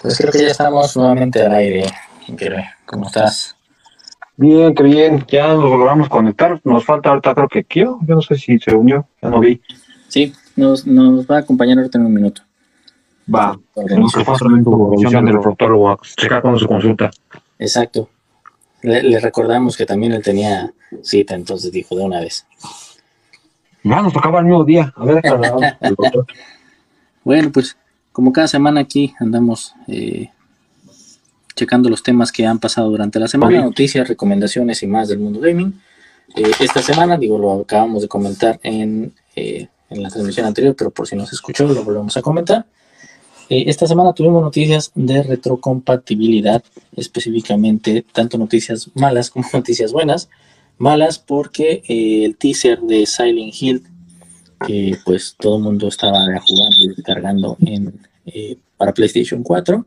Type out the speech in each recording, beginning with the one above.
Pues creo que ya estamos nuevamente al aire. ¿Cómo estás? Bien, qué bien. Ya nos logramos conectar. Nos falta ahorita, creo que Kio. Yo no sé si se unió. Ya no vi. Sí, nos, nos va a acompañar ahorita en un minuto. Va. Tenemos que en del proctólogo a checar con su consulta. Exacto. Le, recordamos que también él tenía cita, entonces dijo de una vez. Ya nos tocaba el mismo día. A ver, bueno, pues como cada semana aquí andamos eh, checando los temas que han pasado durante la semana, noticias, recomendaciones y más del mundo gaming. Eh, esta semana, digo, lo acabamos de comentar en, eh, en, la transmisión anterior, pero por si no se escuchó, lo volvemos a comentar. esta semana tuvimos noticias de retrocompatibilidad, específicamente tanto noticias malas como noticias buenas. Malas porque el teaser de Silent Hill que pues todo el mundo estaba jugando y descargando eh, para PlayStation 4.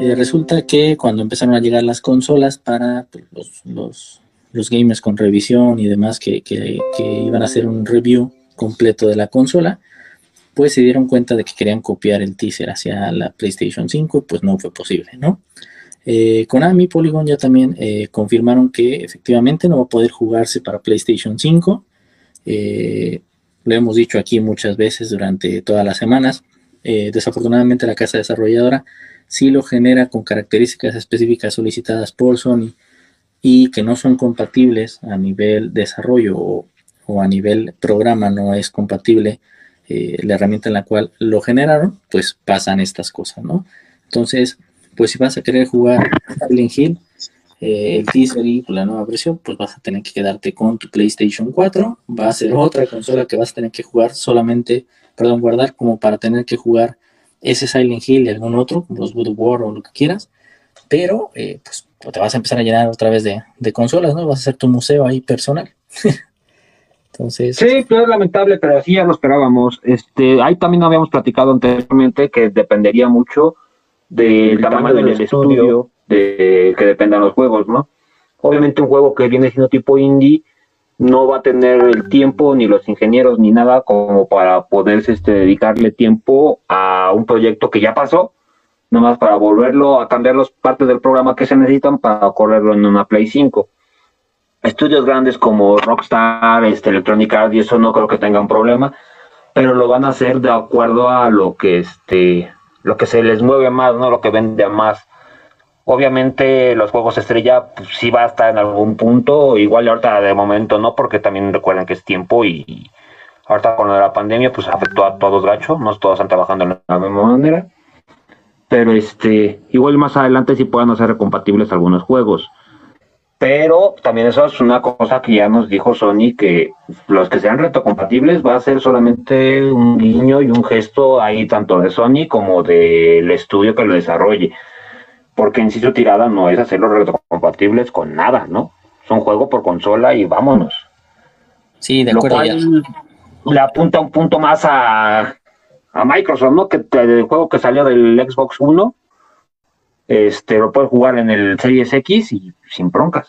Eh, resulta que cuando empezaron a llegar las consolas para pues, los, los, gamers con revisión y demás que, que, iban a hacer un review completo de la consola, pues se dieron cuenta de que querían copiar el teaser hacia la PlayStation 5 pues no fue posible, ¿no? Eh, Konami Polygon ya también eh, confirmaron que efectivamente no va a poder jugarse para PlayStation 5. Lo hemos dicho aquí muchas veces durante todas las semanas. Eh, desafortunadamente la casa desarrolladora sí lo genera con características específicas solicitadas por Sony y que no son compatibles a nivel desarrollo o, a nivel programa no es compatible eh, la herramienta en la cual lo generaron, pues pasan estas cosas, ¿no? Entonces, pues si vas a querer jugar Silent Hill, eh, el teaser y la nueva versión, pues vas a tener que quedarte con tu PlayStation 4. Va a ser otra consola que vas a tener que jugar solamente, perdón, guardar como para tener que jugar ese Silent Hill y algún otro, como los God of War o lo que quieras. Pero, eh, pues te vas a empezar a llenar otra vez de, consolas, ¿no? Vas a hacer tu museo ahí personal. Entonces. Sí, pues es lamentable, pero así ya lo esperábamos. Este, ahí también habíamos platicado anteriormente que dependería mucho del tamaño, del, estudio de que dependan los juegos, ¿no? Obviamente un juego que viene siendo tipo indie no va a tener el tiempo ni los ingenieros ni nada como para poderse este, dedicarle tiempo a un proyecto que ya pasó, nomás para volverlo a cambiar las partes del programa que se necesitan para correrlo en una Play 5. Estudios grandes como Rockstar, este, Electronic Arts y eso no creo que tengan problema, pero lo van a hacer de acuerdo a lo que este lo que se les mueve más, no lo que vende más. Obviamente los juegos estrella pues, sí va a estar en algún punto, igual ahorita de momento no, porque también recuerden que es tiempo y ahorita con la pandemia pues afectó a todos gacho, no todos están trabajando de la misma manera, pero este igual más adelante sí puedan hacer compatibles algunos juegos. Pero también eso es una cosa que ya nos dijo Sony, que los que sean retrocompatibles va a ser solamente un guiño y un gesto ahí tanto de Sony como del estudio que lo desarrolle porque su tirada no es hacerlos retrocompatibles con nada, ¿no? Es un juego por consola y vámonos. Sí, de acuerdo. le apunta un punto más a, Microsoft, ¿no? Que el juego que salió del Xbox One, este, lo puedes jugar en el Series X y sin broncas.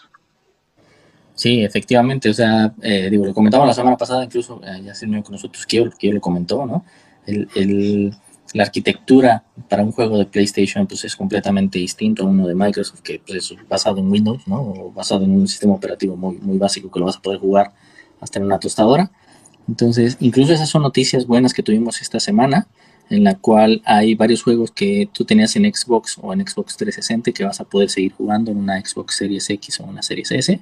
Sí, efectivamente, o sea, eh, digo, lo comentaba la semana pasada, incluso eh, ya se unió con nosotros, que yo, lo comentó, ¿no? El, el, la arquitectura para un juego de PlayStation pues es completamente distinto a uno de Microsoft que pues, es basado en Windows, ¿no? O basado en un sistema operativo muy, muy básico que lo vas a poder jugar hasta en una tostadora. Entonces, incluso esas son noticias buenas que tuvimos esta semana, en la cual hay varios juegos que tú tenías en Xbox o en Xbox 360 que vas a poder seguir jugando en una Xbox Series X o una Series S.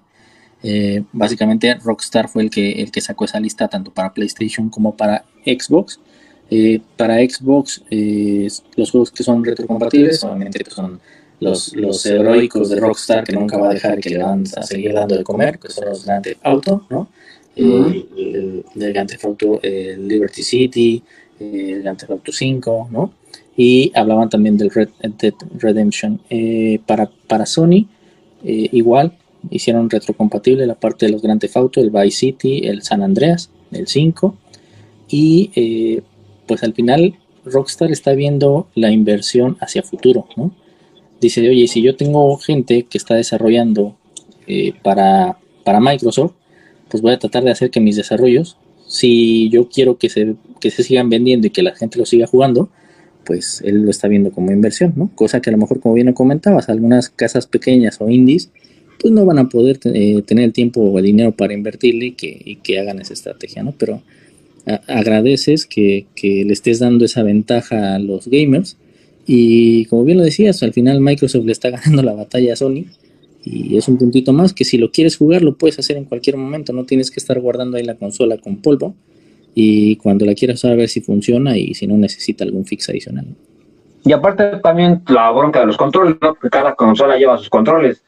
Eh, básicamente Rockstar fue el que, el que sacó esa lista tanto para PlayStation como para Xbox eh, para Xbox, eh, los juegos que son retrocompatibles, obviamente pues, son los, los heroicos de Rockstar que nunca va a dejar que le van a seguir dando de comer, que son los Grand Theft Auto, ¿no? Eh, el, el, Grand Theft Auto Liberty City, el Grand Theft Auto 5, ¿no? Y hablaban también del Red Dead Redemption. para, para Sony, igual, hicieron retrocompatible la parte de los Grand Theft Auto, el Vice City, el San Andreas, el 5, y pues al final Rockstar está viendo la inversión hacia futuro, ¿no? Dice, oye, si yo tengo gente que está desarrollando eh, para, para Microsoft, pues voy a tratar de hacer que mis desarrollos, si yo quiero que se, que se sigan vendiendo y que la gente lo siga jugando, pues él lo está viendo como inversión, ¿no? Cosa que a lo mejor, como bien comentabas, algunas casas pequeñas o indies, pues no van a poder eh, tener el tiempo o el dinero para invertirle y que, que hagan esa estrategia, ¿no? Pero agradeces que, le estés dando esa ventaja a los gamers y como bien lo decías, al final Microsoft le está ganando la batalla a Sony y es un puntito más que si lo quieres jugar lo puedes hacer en cualquier momento, no tienes que estar guardando ahí la consola con polvo y cuando la quieras usar a ver si funciona y si no necesita algún fix adicional. Y aparte también la bronca de los controles. Porque cada consola lleva sus controles.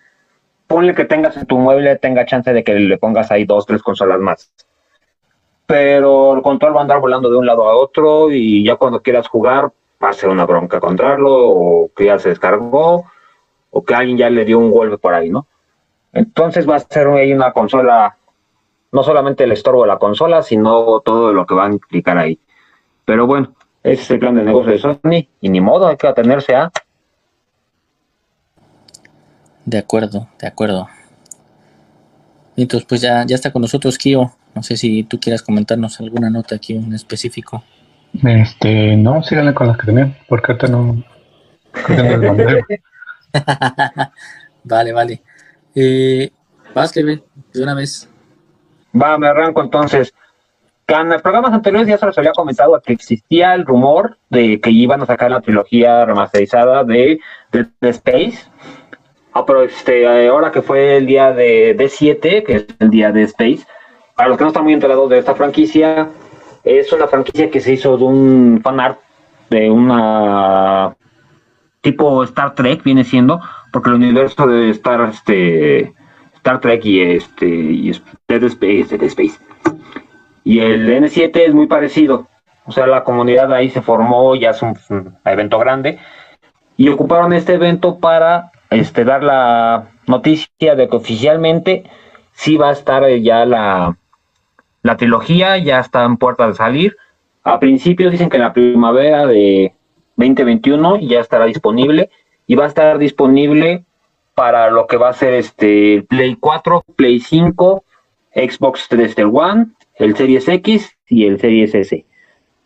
Ponle que tengas en tu mueble, tenga chance de que le pongas ahí dos, tres consolas más. Pero el control va a andar volando de un lado a otro y ya cuando quieras jugar va a ser una bronca encontrarlo o que ya se descargó o que alguien ya le dio un golpe por ahí, ¿no? Entonces va a ser ahí una consola no solamente el estorbo de la consola, sino todo lo que va a implicar ahí. Pero bueno, ese es el plan de negocio de Sony y ni modo, hay que atenerse a... De acuerdo, de acuerdo. Entonces, pues ya, ya está con nosotros Kio. No sé si tú quieras comentarnos alguna nota aquí en específico. Este, no, síganle con las que tenían, porque ahorita no. vale, vale. Eh, vas, de una vez. Va, me arranco entonces. En los programas anteriores ya se les había comentado que existía el rumor de que iban a sacar la trilogía remasterizada de, de, Space. Ah, pero este, ahora que fue el día de D7, que es el día de Space, para los que no están muy enterados de esta franquicia, es una franquicia que se hizo de un fanart de una tipo Star Trek, viene siendo, porque el universo de Star, este, Star Trek y este y Dead Space, Space. Y el N7 es muy parecido. O sea, la comunidad ahí se formó, ya es un, evento grande. Y ocuparon este evento para este, dar la noticia de que oficialmente sí va a estar ya la, la trilogía, ya está en puerta de salir. A principio dicen que en la primavera de 2021 ya estará disponible y va a estar disponible para lo que va a ser este Play 4, Play 5, Xbox 360 One, el Series X y el Series S.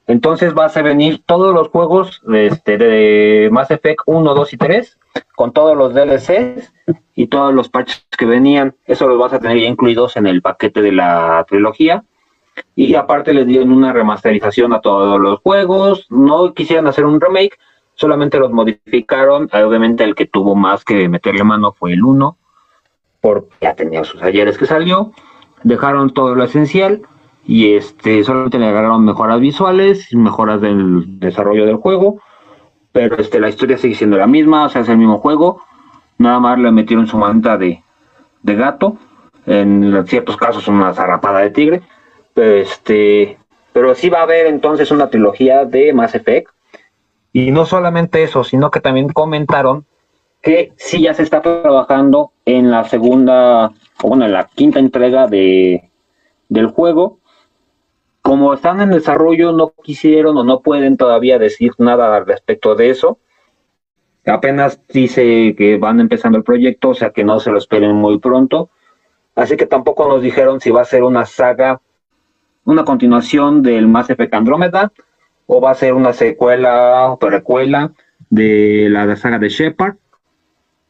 Entonces vas a venir todos los juegos de, este, de Mass Effect 1, 2 y 3 con todos los DLCs y todos los patches que venían. Eso los vas a tener ya incluidos en el paquete de la trilogía. Y aparte les dieron una remasterización a todos los juegos. No quisieran hacer un remake, solamente los modificaron. Obviamente el que tuvo más que meterle mano fue el 1, porque ya tenía sus ayeres que salió. Dejaron todo lo esencial y este solamente le agarraron mejoras visuales, mejoras del desarrollo del juego, pero este la historia sigue siendo la misma, o sea, es el mismo juego. Nada más le metieron su manta de, de gato, en ciertos casos una zarrapada de tigre. Este, pero sí va a haber entonces una trilogía de Mass Effect y no solamente eso, sino que también comentaron que sí ya se está trabajando en la segunda, o bueno, en la quinta entrega de, del juego. Como están en desarrollo, no quisieron o no pueden todavía decir nada al respecto de eso. Apenas dice que van empezando el proyecto, o sea que no se lo esperen muy pronto. Así que tampoco nos dijeron si va a ser una saga, una continuación del Mass Effect Andrómeda o va a ser una secuela o precuela de la saga de Shepard,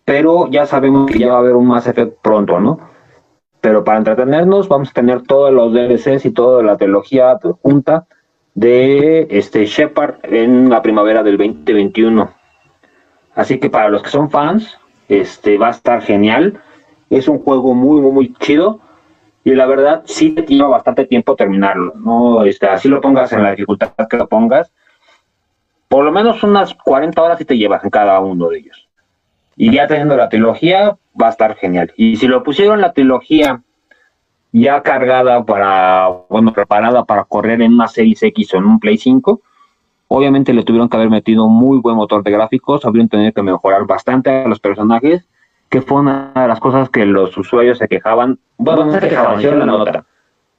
pero ya sabemos que ya va a haber un Mass Effect pronto, ¿no? Pero para entretenernos vamos a tener todos los DLCs y toda la trilogía junta de este Shepard en la primavera del 2021. Así que para los que son fans, este va a estar genial. Es un juego muy, muy, muy chido y la verdad sí te lleva bastante tiempo terminarlo, ¿no? Este, así lo pongas en la dificultad que lo pongas, por lo menos unas 40 horas sí te llevas en cada uno de ellos. Y ya teniendo la trilogía, va a estar genial. Y si lo pusieron la trilogía ya cargada para, bueno, preparada para correr en una Series X o en un Play 5, obviamente le tuvieron que haber metido un muy buen motor de gráficos, habrían tenido que mejorar bastante a los personajes que fue una de las cosas que los usuarios se quejaban, bueno, no se quejaban, hicieron la nota,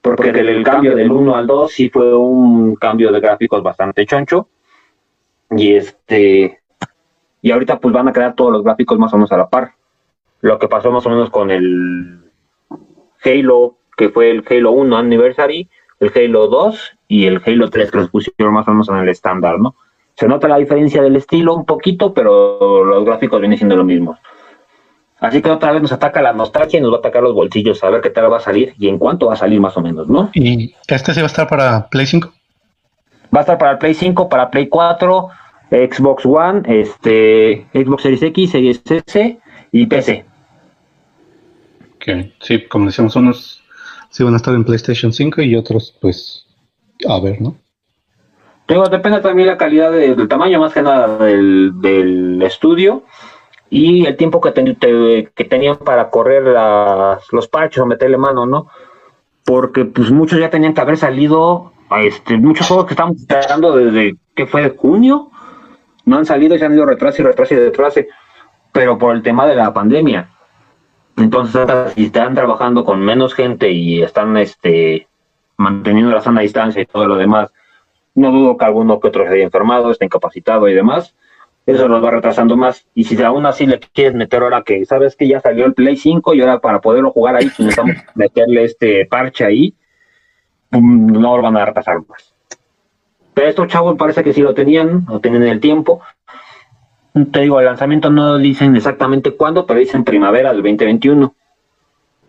porque el, cambio del 1 al 2 sí fue un cambio de gráficos bastante choncho, y este, y ahorita pues van a quedar todos los gráficos más o menos a la par, lo que pasó más o menos con el Halo, que fue el Halo 1 Anniversary, el Halo 2 y el Halo 3 que los pusieron más o menos en el estándar, ¿no? Se nota la diferencia del estilo un poquito, pero los gráficos vienen siendo lo mismo. Así que otra vez nos ataca la nostalgia y nos va a atacar los bolsillos, a ver qué tal va a salir y en cuánto va a salir más o menos, ¿no? ¿Y este sí va a estar para Play 5? Va a estar para Play 5, para Play 4, Xbox One, este, Xbox Series X, Series S y PC. Ok, sí, como decíamos, unos sí van a estar en PlayStation 5 y otros, pues, a ver, ¿no? depende también la calidad del tamaño, más que nada del, estudio y el tiempo que, que tenían para correr los parches o meterle mano, ¿no? Porque pues muchos ya tenían que haber salido, este, muchos juegos que estamos esperando desde, que fue? de ¿Junio? No han salido y se han ido retraso y retraso y retraso, pero por el tema de la pandemia. Entonces, si están trabajando con menos gente y están este, manteniendo la sana distancia y todo lo demás, no dudo que alguno que otro se haya enfermado, esté incapacitado y demás. Eso nos va retrasando más. Y si aún así le quieres meter ahora que sabes que ya salió el Play 5 y ahora para poderlo jugar ahí, necesitamos meterle este parche ahí, no lo van a retrasar más. Pero estos chavos parece que sí lo tenían, lo tenían en el tiempo. Te digo, el lanzamiento no dicen exactamente cuándo, pero dicen primavera del 2021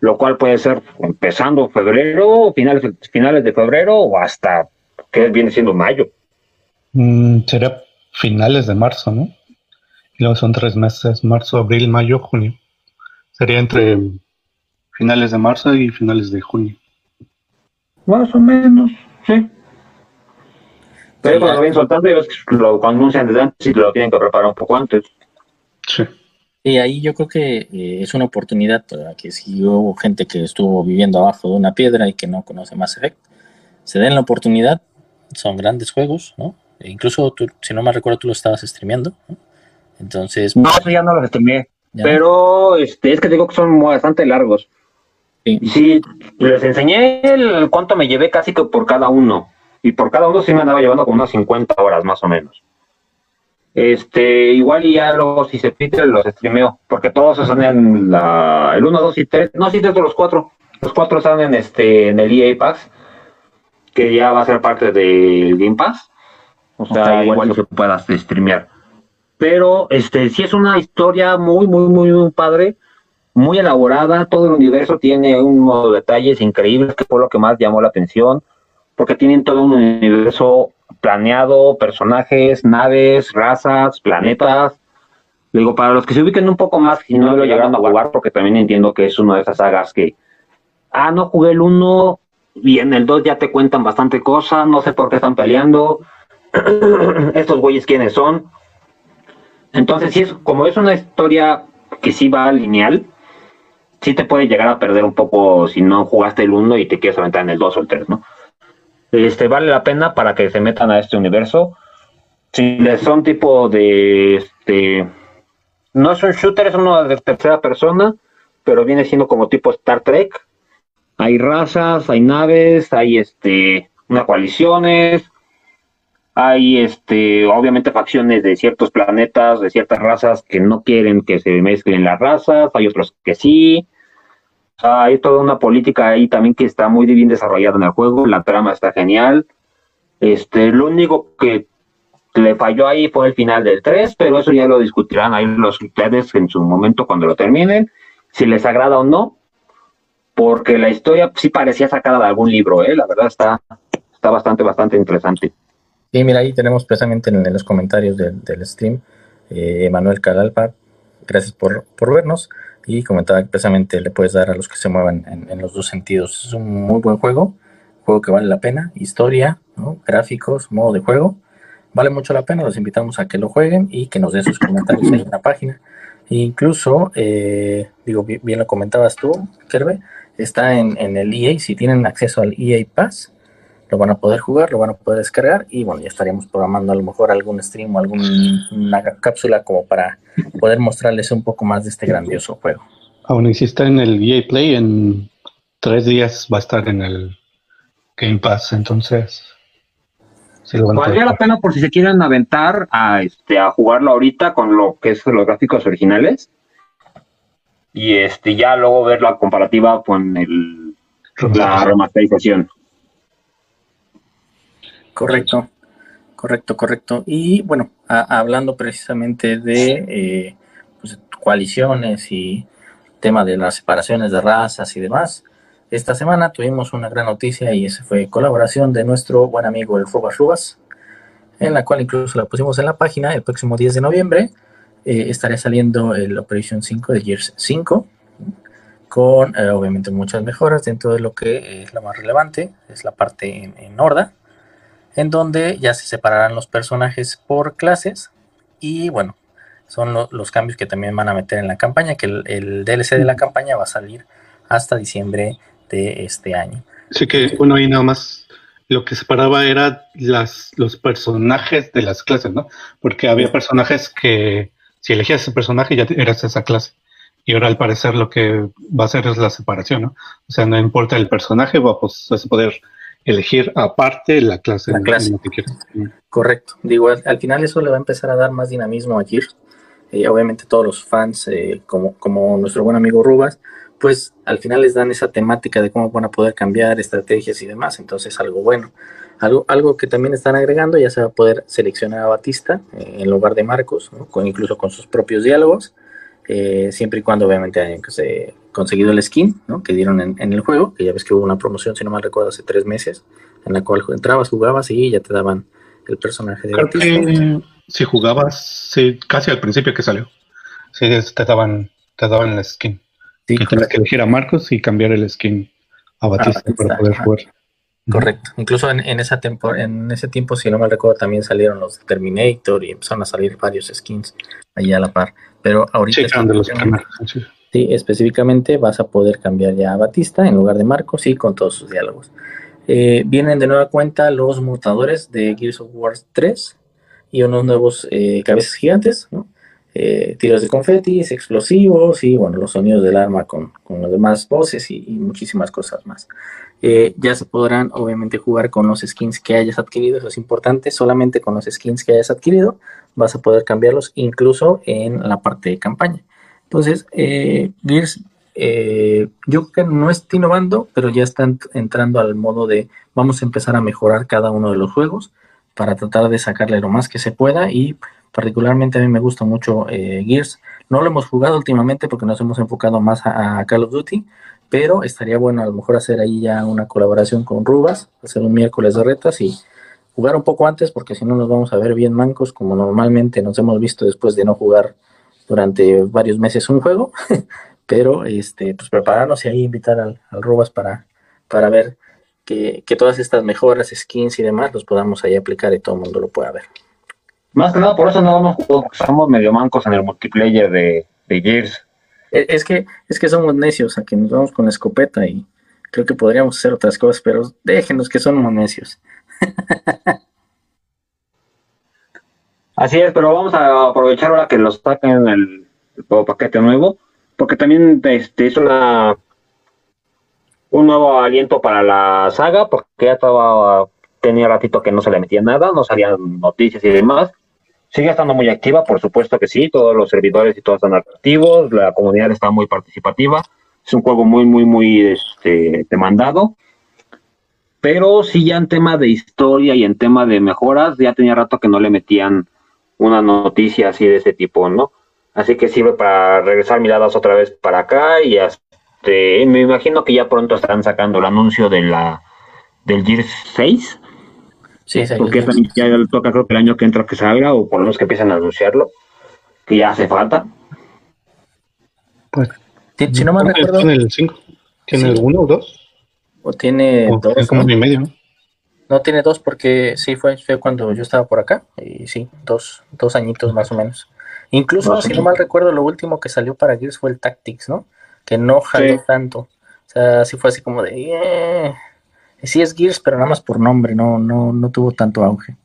lo cual puede ser empezando febrero, finales, finales de febrero o hasta que viene siendo mayo. Mm, sería finales de marzo, ¿no? Y luego son tres meses, marzo, abril, mayo, junio. Sería entre finales de marzo y finales de junio. Más o menos, sí. Pero cuando vienen soltando, y lo anuncian desde antes y lo tienen que preparar un poco antes. Sí. Y ahí yo creo que eh, es una oportunidad para que si hubo gente que estuvo viviendo abajo de una piedra y que no conoce más Effect, se den la oportunidad. Son grandes juegos, ¿no? E incluso, tú, si no me recuerdo, tú lo estabas streameando. Entonces. No, eso ya no lo streameé. Pero este, es que digo que son bastante largos. Sí. sí, les enseñé el cuánto me llevé casi que por cada uno. Y por cada uno sí me andaba llevando como unas 50 horas más o menos. Este, igual y ya luego si se pide los streameo, porque todos están en la, el 1, 2 y 3, no, sí, de los cuatro. Los cuatro están en este, en el EA Pass, que ya va a ser parte del Game Pass. O sea, igual se pueda streamear. Pero este, sí es una historia muy, muy, muy, muy padre, muy elaborada. Todo el universo tiene un modo de detalles increíbles, que fue lo que más llamó la atención, porque tienen todo un universo planeado, personajes, naves, razas, planetas. Digo, para los que se ubiquen un poco más y no lo llegaron a jugar, porque también entiendo que es una de esas sagas que, ah, no jugué el 1 y en el 2 ya te cuentan bastante cosas, no sé por qué están peleando, estos güeyes quiénes son. Entonces, sí es, como es una historia que sí va lineal, sí te puede llegar a perder un poco si no jugaste el 1 y te quieres aventar en el 2 o el 3, ¿no? Este, vale la pena para que se metan a este universo. Si les son tipo de, este, no es un shooter, es uno de tercera persona, pero viene siendo como tipo Star Trek. Hay razas, hay naves, hay este, unas coaliciones, hay este, obviamente facciones de ciertos planetas, de ciertas razas que no quieren que se mezclen las razas, hay otros que sí, hay toda una política ahí también que está muy bien desarrollada en el juego, la trama está genial. Este, lo único que le falló ahí fue el final del 3, pero eso ya lo discutirán ahí los ustedes en su momento cuando lo terminen, si les agrada o no, porque la historia sí parecía sacada de algún libro, ¿eh? la verdad está, está bastante, bastante interesante. Sí, mira, ahí tenemos precisamente en, los comentarios del, stream, eh, Emanuel Calalpa, gracias por, por vernos y comentaba que precisamente le puedes dar a los que se muevan en, los dos sentidos. Es un muy buen juego, juego que vale la pena, historia, gráficos, modo de juego, vale mucho la pena, los invitamos a que lo jueguen y que nos den sus comentarios en la página. E incluso, eh, digo, bien, lo comentabas tú, Kerbe, está en, en el EA, si tienen acceso al EA Pass, lo van a poder jugar, lo van a poder descargar y bueno, ya estaríamos programando a lo mejor algún stream o alguna cápsula como para poder mostrarles un poco más de este grandioso juego. Aún existe en el EA Play, en tres días va a estar en el Game Pass, entonces... Sí Valdría la pena por si se quieren aventar a, este, a jugarlo ahorita con lo que es los gráficos originales y este ya luego ver la comparativa con el, la remasterización. Correcto. Correcto, correcto. Y bueno, hablando precisamente de eh, pues, coaliciones y tema de las separaciones de razas y demás, esta semana tuvimos una gran noticia y esa fue colaboración de nuestro buen amigo el Rubas Rubas, en la cual incluso la pusimos en la página el próximo 10 de noviembre. Eh, estará saliendo el Operation 5 de Gears 5 con eh, obviamente muchas mejoras dentro de lo que es la más relevante, es la parte en, en en donde ya se separarán los personajes por clases y bueno, son los cambios que también van a meter en la campaña, que el, DLC de la campaña va a salir hasta diciembre de este año. Sí que, bueno, ahí nada más lo que separaba era las, los personajes de las clases, ¿no? Porque había personajes que si elegías ese personaje ya eras esa clase. Y ahora al parecer lo que va a hacer es la separación, ¿no? O sea, no importa el personaje, va pues, a poder elegir aparte la clase, la clase. que Correcto. Digo, al, final eso le va a empezar a dar más dinamismo a Gears. Eh, obviamente todos los fans, eh, como, como nuestro buen amigo Rubas, pues al final les dan esa temática de cómo van a poder cambiar estrategias y demás. Entonces algo bueno. Algo, algo que también están agregando, ya se va a poder seleccionar a Batista eh, en lugar de Marcos, con, incluso con sus propios diálogos. Eh, siempre y cuando obviamente hayan conseguido el skin que dieron en, el juego, que ya ves que hubo una promoción, si no mal recuerdo, hace tres meses, en la cual entrabas, jugabas y ya te daban el personaje de Creo si jugabas, casi al principio que salió, sí, te daban, te daban el skin. Sí, que que elegir a Marcos y cambiar el skin a Batista, para poder jugar. Correcto. Incluso en, esa en ese tiempo, si no mal recuerdo, también salieron los Terminator y empezaron a salir varios skins allá a la par. Pero ahorita. Sí, específicamente vas a poder cambiar ya a Batista en lugar de Marcos y con todos sus diálogos. Eh, vienen de nueva cuenta los mutadores de Gears of War 3 y unos nuevos eh, cabezas gigantes, eh, tiros de confetis, explosivos y bueno, los sonidos del arma con, con las demás voces y, muchísimas cosas más. Ya se podrán obviamente jugar con los skins que hayas adquirido, eso es importante, solamente con los skins que hayas adquirido vas a poder cambiarlos incluso en la parte de campaña. Entonces, eh, Gears, eh, yo creo que no está innovando, pero ya están entrando al modo de vamos a empezar a mejorar cada uno de los juegos para tratar de sacarle lo más que se pueda y particularmente a mí me gusta mucho eh, Gears. No lo hemos jugado últimamente porque nos hemos enfocado más a, Call of Duty, pero estaría bueno a lo mejor hacer ahí ya una colaboración con Rubas, hacer un miércoles de retas y jugar un poco antes porque si no nos vamos a ver bien mancos como normalmente nos hemos visto después de no jugar durante varios meses un juego, pero este, pues prepararnos y ahí invitar al, al Rubas para, para ver que, todas estas mejoras, skins y demás los podamos ahí aplicar y todo el mundo lo pueda ver. Más que nada, por eso no vamos somos medio mancos en el multiplayer de, de Gears. E, es que, es que somos necios, a que nos vamos con la escopeta y creo que podríamos hacer otras cosas, pero déjenos que somos necios. Así es, pero vamos a aprovechar ahora que los saquen el, paquete nuevo, porque también este, es una un nuevo aliento para la saga, porque ya estaba, tenía ratito que no se le metía nada, no salían noticias y demás. Sigue estando muy activa, por supuesto que sí, todos los servidores y todos están activos, la comunidad está muy participativa, es un juego muy, muy, muy este, demandado pero sí ya en tema de historia y en tema de mejoras, ya tenía rato que no le metían una noticia así de ese tipo, ¿no? Así que sirve para regresar miradas otra vez para acá y este, me imagino que ya pronto estarán sacando el anuncio de la del Gears 6. Sí, sí. Porque ya toca creo que el año que entra que salga o por lo menos que empiecen a anunciarlo, que ya hace falta. Pues, si no me recuerdo. ¿Tiene el 5? ¿Tiene el 1 o 2? O tiene dos. como ¿no? medio, ¿no? tiene dos porque sí fue, fue, cuando yo estaba por acá. Y sí, dos, dos añitos más o menos. Incluso, si no mal recuerdo, lo último que salió para Gears fue el Tactics, ¿no? Que no jaló tanto. O sea, sí fue así como de. Eh". Sí es Gears, pero nada más por nombre, no, no, no tuvo tanto auge.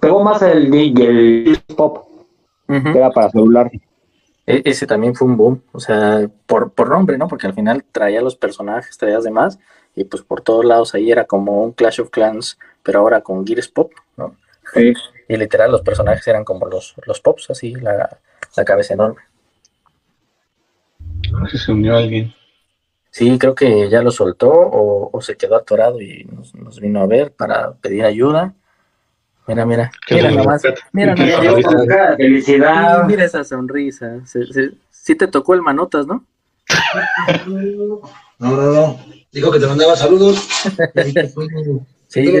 Pegó más el, el Pop, que era para celular. E, ese también fue un boom, o sea, por, por nombre, ¿no? Porque al final traía los personajes, traía los demás, y pues por todos lados ahí era como un Clash of Clans, pero ahora con Gears Pop, ¿no? Sí. Y literal los personajes eran como los, los pops, así, la, cabeza enorme. No sé si se unió alguien. Sí, creo que ya lo soltó o, se quedó atorado y nos, vino a ver para pedir ayuda. Mira, mira, Qué mira lindo. nomás, mira nomás. Felicidad. Mira esa sonrisa. Se- se- sí te tocó el manotas, ¿no? No, no, no. Dijo que te mandaba saludos. Sí, yo, ya-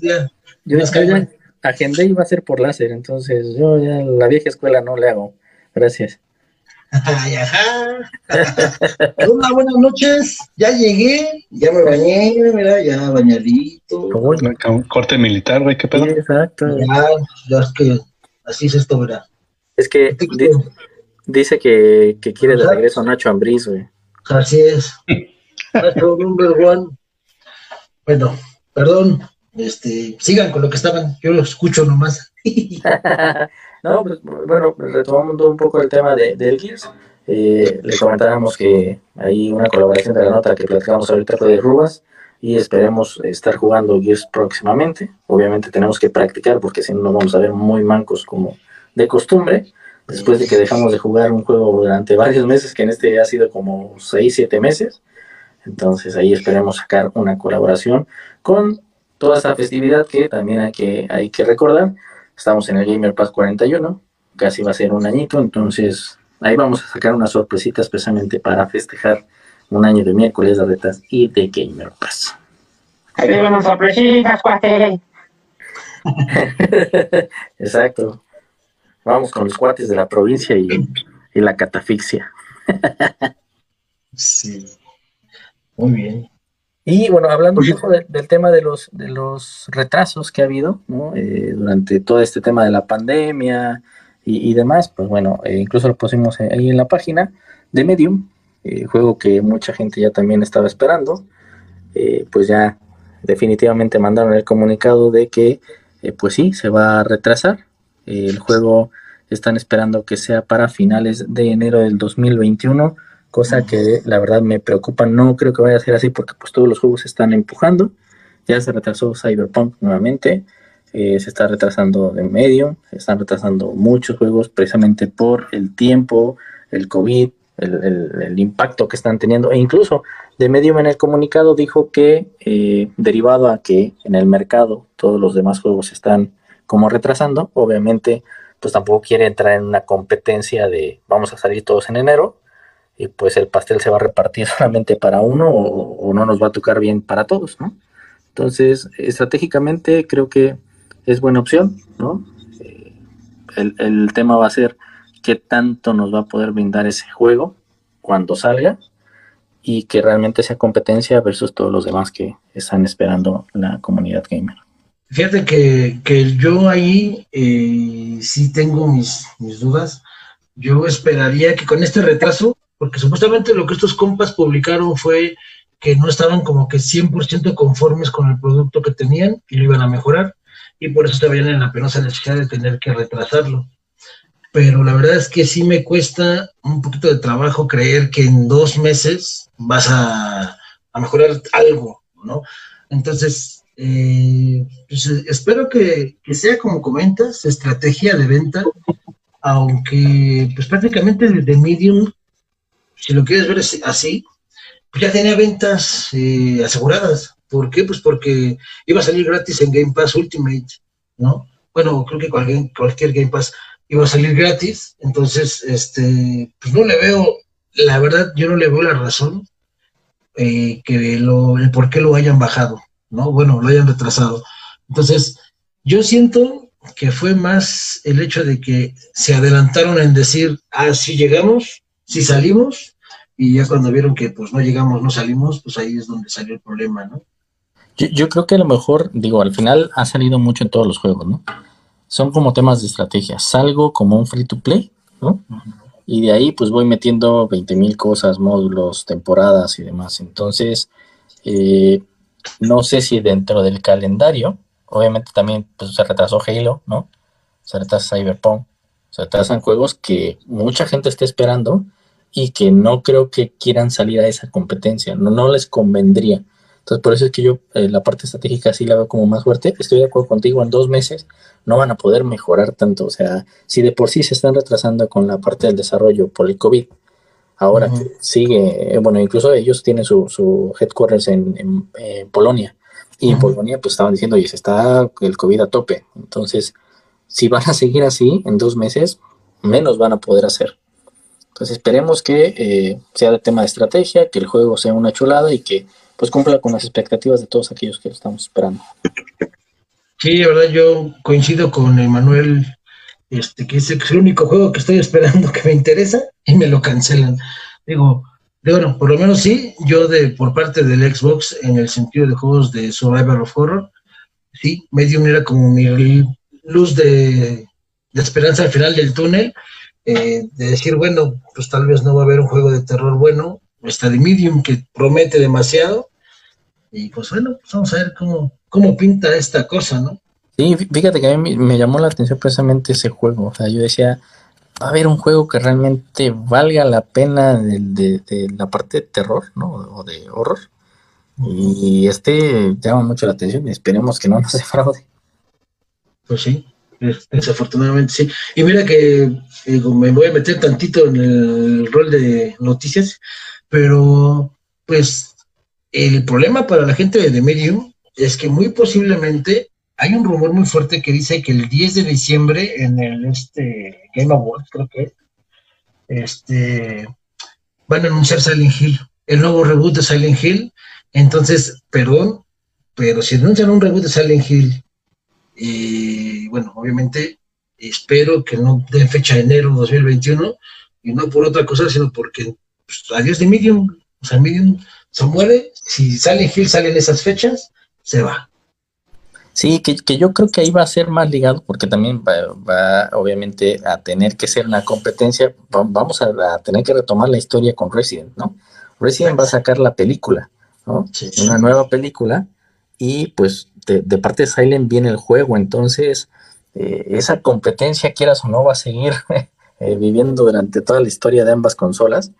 día. yo, ya calma. agendé y va a ser por láser, entonces yo ya la vieja escuela no le hago. Gracias. Ay, ajá. Hola, buenas noches. Ya llegué, ya me bañé, mira, ya bañadito. Un Corte militar, güey, qué pedo. sí, exacto. Ya, ya es que así es esto, ¿verdad? Es que di- dice que, que quiere de regreso a Nacho Ambriz, güey. Así es. Nuestro number one. Bueno, perdón. Este, sigan con lo que estaban. Yo lo escucho nomás. no, pues bueno, retomando un poco el tema de, del Gears, eh, le comentábamos que hay una colaboración de la nota que platicamos ahorita de Rubas y esperemos estar jugando Gears próximamente. Obviamente tenemos que practicar porque si no nos vamos a ver muy mancos como de costumbre. Después de que dejamos de jugar un juego durante varios meses, que en este ha sido como 6, 7 meses. Entonces ahí esperemos sacar una colaboración con toda esta festividad que también hay que, hay que recordar. Estamos en el Gamer Pass 41, casi va a ser un añito, entonces ahí vamos a sacar una sorpresita especialmente para festejar un año de miércoles de retas y de Gamer Pass. Ahí vienen unas sorpresitas, cuate. Exacto. Vamos con los cuates de la provincia y, y la catafixia. Sí. Muy bien. Y bueno, hablando un poco de- del tema de los, de los retrasos que ha habido ¿no? Eh, durante todo este tema de la pandemia y, y demás, pues bueno, eh, incluso lo pusimos ahí en la página de Medium, eh, juego que mucha gente ya también estaba esperando, eh, pues ya definitivamente mandaron el comunicado de que pues sí, se va a retrasar. El juego están esperando que sea para finales de enero del 2021 cosa que la verdad me preocupa. No creo que vaya a ser así porque pues todos los juegos se están empujando. Ya se retrasó Cyberpunk nuevamente, eh, se está retrasando de Medium, se están retrasando muchos juegos precisamente por el tiempo, el COVID, el, impacto que están teniendo. E incluso de Medium en el comunicado dijo que eh, derivado a que en el mercado todos los demás juegos están como retrasando, obviamente pues tampoco quiere entrar en una competencia de vamos a salir todos en enero y pues el pastel se va a repartir solamente para uno o, no nos va a tocar bien para todos, ¿no? Entonces, estratégicamente creo que es buena opción, ¿no? Eh, el, el tema va a ser qué tanto nos va a poder brindar ese juego cuando salga y que realmente sea competencia versus todos los demás que están esperando la comunidad gamer. Fíjate que, que yo ahí eh, sí tengo mis, mis dudas. Yo esperaría que con este retraso, porque supuestamente lo que estos compas publicaron fue que no estaban como que 100% conformes con el producto que tenían y lo iban a mejorar, y por eso veían en la penosa necesidad de tener que retrasarlo. Pero la verdad es que sí me cuesta un poquito de trabajo creer que en dos meses vas a, a mejorar algo, ¿no? Entonces, eh, pues, espero que, que sea como comentas, estrategia de venta, aunque pues prácticamente desde Medium, si lo quieres ver así- pues ya tenía ventas eh, aseguradas. ¿Por qué? Pues porque iba a salir gratis en Game Pass Ultimate, ¿no? Bueno, creo que cualquier, cualquier Game Pass iba a salir gratis, entonces, este, pues no le veo, la verdad, yo no le veo la razón eh, que lo, el por qué lo hayan bajado, ¿no? Bueno, lo hayan retrasado. Entonces, yo siento que fue más el hecho de que se adelantaron en decir, ah, sí llegamos, sí salimos, y ya cuando vieron que pues no llegamos, no salimos, pues ahí es donde salió el problema, ¿no? Yo, yo creo que a lo mejor, digo, al final ha salido mucho en todos los juegos, ¿no? Son como temas de estrategia. Salgo como un free to play, ¿no? Y de ahí pues voy metiendo 20 mil cosas, módulos, temporadas y demás. Entonces, eh, no sé si dentro del calendario, obviamente también pues, se retrasó Halo, ¿no? Se retrasa Cyberpunk, se retrasan juegos que mucha gente está esperando y que no creo que quieran salir a esa competencia, no, no les convendría. Entonces, por eso es que yo eh, la parte estratégica sí la veo como más fuerte. Estoy de acuerdo contigo, en dos meses no van a poder mejorar tanto. O sea, si de por sí se están retrasando con la parte del desarrollo por el COVID, ahora que sigue, eh, bueno, incluso ellos tienen su, su headquarters en, en, en Polonia Y en Polonia pues estaban diciendo, oye, se está el COVID a tope. Entonces, si van a seguir así, en dos meses, menos van a poder hacer. Entonces esperemos que eh, sea de tema de estrategia, que el juego sea una chulada y que pues cumpla con las expectativas de todos aquellos que estamos esperando. Sí, de verdad yo coincido con Emanuel, este, que es el único juego que estoy esperando que me interesa y me lo cancelan. Digo, de, bueno, por lo menos sí, yo de por parte del Xbox, en el sentido de juegos de Survivor of Horror, sí, Medium era como mi luz de, de esperanza al final del túnel, eh, de decir, bueno, pues tal vez no va a haber un juego de terror bueno, está de Medium que promete demasiado, y pues bueno, pues vamos a ver cómo, cómo pinta esta cosa, ¿no? Sí, fíjate que a mí me llamó la atención precisamente ese juego, o sea, yo decía, va a haber un juego que realmente valga la pena de, de, la parte de terror, ¿no? O de horror. Y este llama mucho la atención y esperemos que no nos defraude. Pues sí, desafortunadamente sí. Y mira que digo, me voy a meter tantito en el rol de noticias, pero pues el problema para la gente de Medium es que muy posiblemente hay un rumor muy fuerte que dice que el 10 de diciembre en el este Game Awards, creo que este van a anunciar Silent Hill, el nuevo reboot de Silent Hill. Entonces, perdón, pero si anuncian un reboot de Silent Hill y bueno, obviamente espero que no den fecha de enero de 2021 y no por otra cosa, sino porque pues, adiós de Medium, o sea, Medium se muere, si sale Hill salen esas fechas, se va. Sí, que, yo creo que ahí va a ser más ligado porque también va, obviamente a tener que ser una competencia, vamos a, tener que retomar la historia con Resident, ¿no? Resident va a sacar la película, ¿no? Una nueva película y pues de, parte de Silent viene el juego, entonces eh, esa competencia, quieras o no, va a seguir eh, viviendo durante toda la historia de ambas consolas.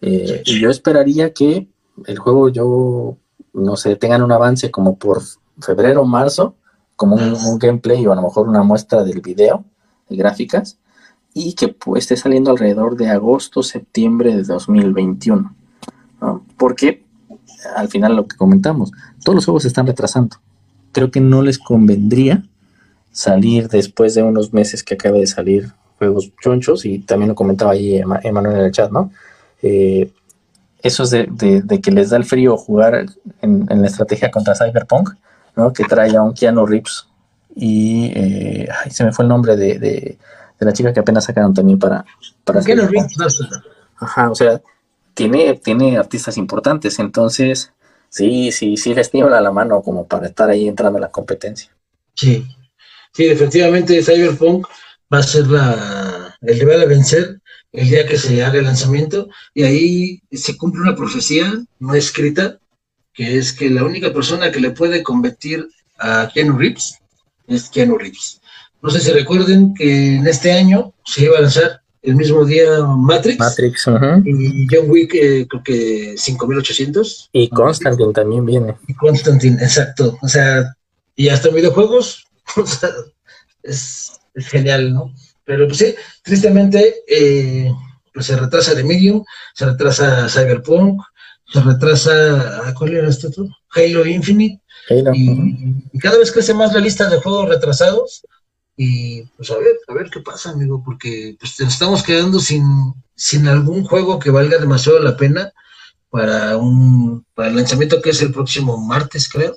Eh, y yo esperaría que el juego, yo no sé, tengan un avance como por febrero o marzo, como un, gameplay o a lo mejor una muestra del video de gráficas, y que pues, esté saliendo alrededor de agosto, septiembre de 2021. Porque al final lo que comentamos, todos los juegos se están retrasando creo que no les convendría salir después de unos meses que acabe de salir juegos chonchos, y también lo comentaba ahí Emanuel en el chat, ¿no? Eh, eso es de, que les da el frío jugar en, la estrategia contra Cyberpunk, ¿no? Que trae a un Keanu Reeves y eh, ay, se me fue el nombre de, la chica que apenas sacaron también para... para Keanu Reeves. Ajá, o sea, tiene, tiene artistas importantes, entonces sí, sí, sí les tiembla la mano como para estar ahí entrando en la competencia. Sí, sí, efectivamente Cyberpunk va a ser la, el rival a vencer el día que se haga el lanzamiento y ahí se cumple una profecía no escrita, que es que la única persona que le puede competir a Keanu Reeves es Keanu Reeves. No sé si recuerden que en este año se iba a lanzar el mismo día Matrix. Matrix, Y John Wick, eh, creo que 5800. Y Constantine también viene. Y Constantine, exacto. O sea, y hasta videojuegos, o sea, es, genial, ¿no? Pero pues sí, tristemente, eh, pues se retrasa The Medium, se retrasa Cyberpunk, se retrasa, ¿cuál era este otro? Halo Infinite. Halo, y, y, cada vez crece más la lista de juegos retrasados y pues a ver, a ver qué pasa, amigo, porque pues nos estamos quedando sin, sin algún juego que valga demasiado la pena para un para el lanzamiento que es el próximo martes, creo.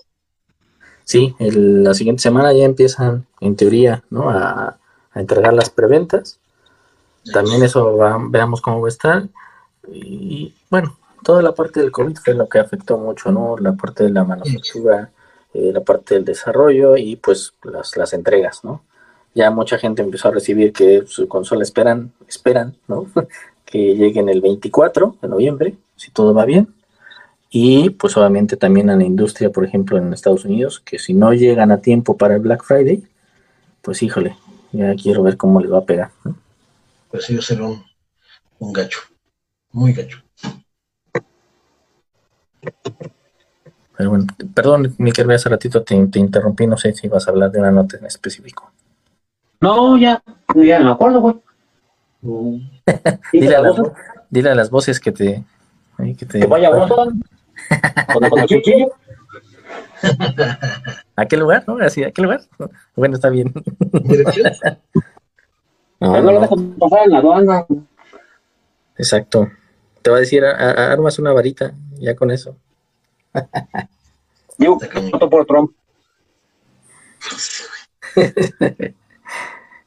Sí, la siguiente semana ya empiezan, en teoría, ¿no? A, entregar las preventas. También eso veamos cómo va a estar. Y bueno, toda la parte del COVID fue lo que afectó mucho, ¿no? La parte de la manufactura, eh, la parte del desarrollo y pues las, las entregas, ¿no? Ya mucha gente empezó a recibir que su consola esperan, esperan, ¿no? que lleguen el 24 de noviembre, si todo va bien. Y pues obviamente también a la industria, por ejemplo, en Estados Unidos, que si no llegan a tiempo para el Black Friday, pues híjole, ya quiero ver cómo les va a pegar. Pues sí, será un, un gacho, muy gacho. Pero bueno, perdón, Miquel, hace ratito te, te interrumpí, no sé si vas a hablar de una nota en específico. No, ya, ya no me acuerdo, güey. dile, a las, dile, a las, voces que te. Que te... vaya Boston. con, con el cuchillo. ¿A qué lugar? ¿No? Así, ¿a qué lugar? Bueno, está bien. no, no, lo dejan pasar en la aduana. Exacto. Te va a decir, armas una varita, ya con eso. Yo voto por Trump.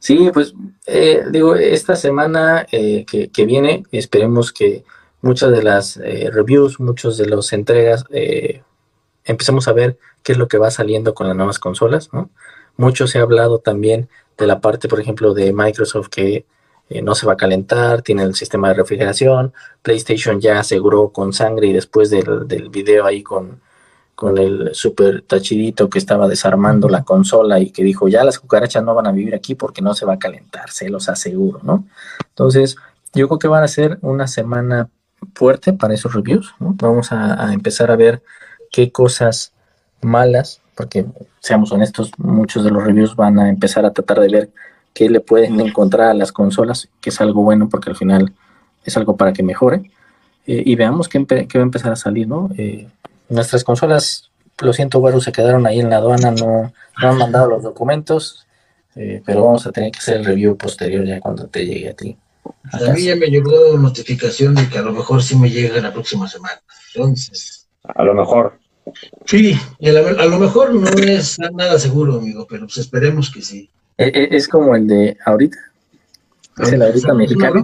Sí, pues eh, digo, esta semana eh, que, viene, esperemos que muchas de las eh, reviews, muchas de las entregas, empecemos a ver qué es lo que va saliendo con las nuevas consolas, ¿no? Mucho se ha hablado también de la parte, por ejemplo, de Microsoft que no se va a calentar, tiene el sistema de refrigeración, PlayStation ya aseguró con sangre y después del, del video ahí con, con el super tachidito que estaba desarmando la consola y que dijo, ya las cucarachas no van a vivir aquí porque no se va a calentar, se los aseguro, ¿no? Entonces, yo creo que van a ser una semana fuerte para esos reviews, ¿no? Vamos a, empezar a ver qué cosas malas, porque seamos honestos, muchos de los reviews van a empezar a tratar de ver qué le pueden encontrar a las consolas, que es algo bueno porque al final es algo para que mejore. Eh, y veamos qué, qué, va a empezar a salir, ¿no? Eh, nuestras consolas, lo siento, bueno, se quedaron ahí en la aduana, no, han mandado los documentos, eh, pero vamos a tener que hacer el review posterior ya cuando te llegue a ti. A, mí ya me llegó notificación de que a lo mejor sí me llega la próxima semana. Entonces. A lo mejor. Sí, y a, lo mejor no es nada seguro, amigo, pero pues esperemos que sí. Eh, eh, es como el de ahorita. Es el ahorita mexicano.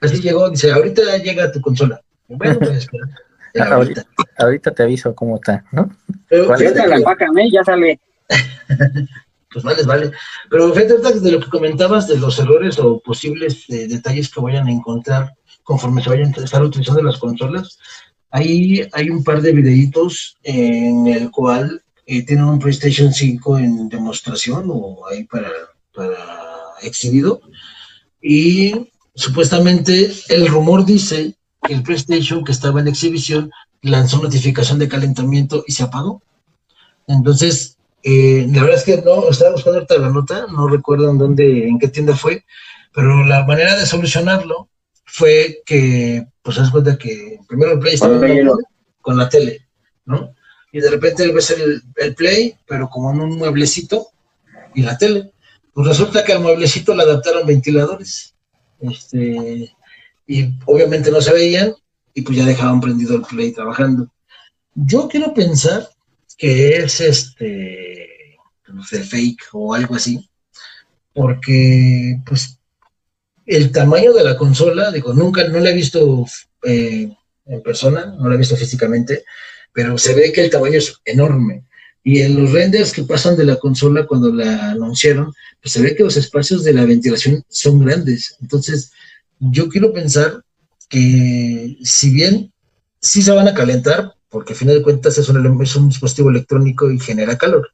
así llegó, dice, ahorita llega tu consola. Bueno, pues Ahorita, te aviso cómo está, ¿no? Pero fíjate, la ¿eh? ya sale. pues vale, vale. Pero fíjate de lo que comentabas de los errores o posibles eh, detalles que vayan a encontrar conforme se vayan a estar utilizando las consolas, ahí hay un par de videitos en el cual eh, tienen un PlayStation 5 en demostración o ahí para, para exhibido y supuestamente el rumor dice el PlayStation que estaba en exhibición lanzó notificación de calentamiento y se apagó. Entonces, eh, la verdad es que no, estaba buscando ahorita la nota, no recuerdo en dónde, en qué tienda fue, pero la manera de solucionarlo fue que, pues, haz cuenta que primero el Play estaba con la tele, ¿no? Y de repente ves el, el Play, pero como en un mueblecito y la tele. Pues resulta que al mueblecito le adaptaron ventiladores. Este, y obviamente no se veían y pues ya dejaban prendido el play trabajando. Yo quiero pensar que es este, no sé, fake o algo así, porque pues el tamaño de la consola, digo, nunca, no la he visto eh, en persona, no la he visto físicamente, pero se ve que el tamaño es enorme. Y en los renders que pasan de la consola cuando la anunciaron, pues se ve que los espacios de la ventilación son grandes. Entonces, yo quiero pensar que si bien sí se van a calentar, porque al final de cuentas es un, es un dispositivo electrónico y genera calor,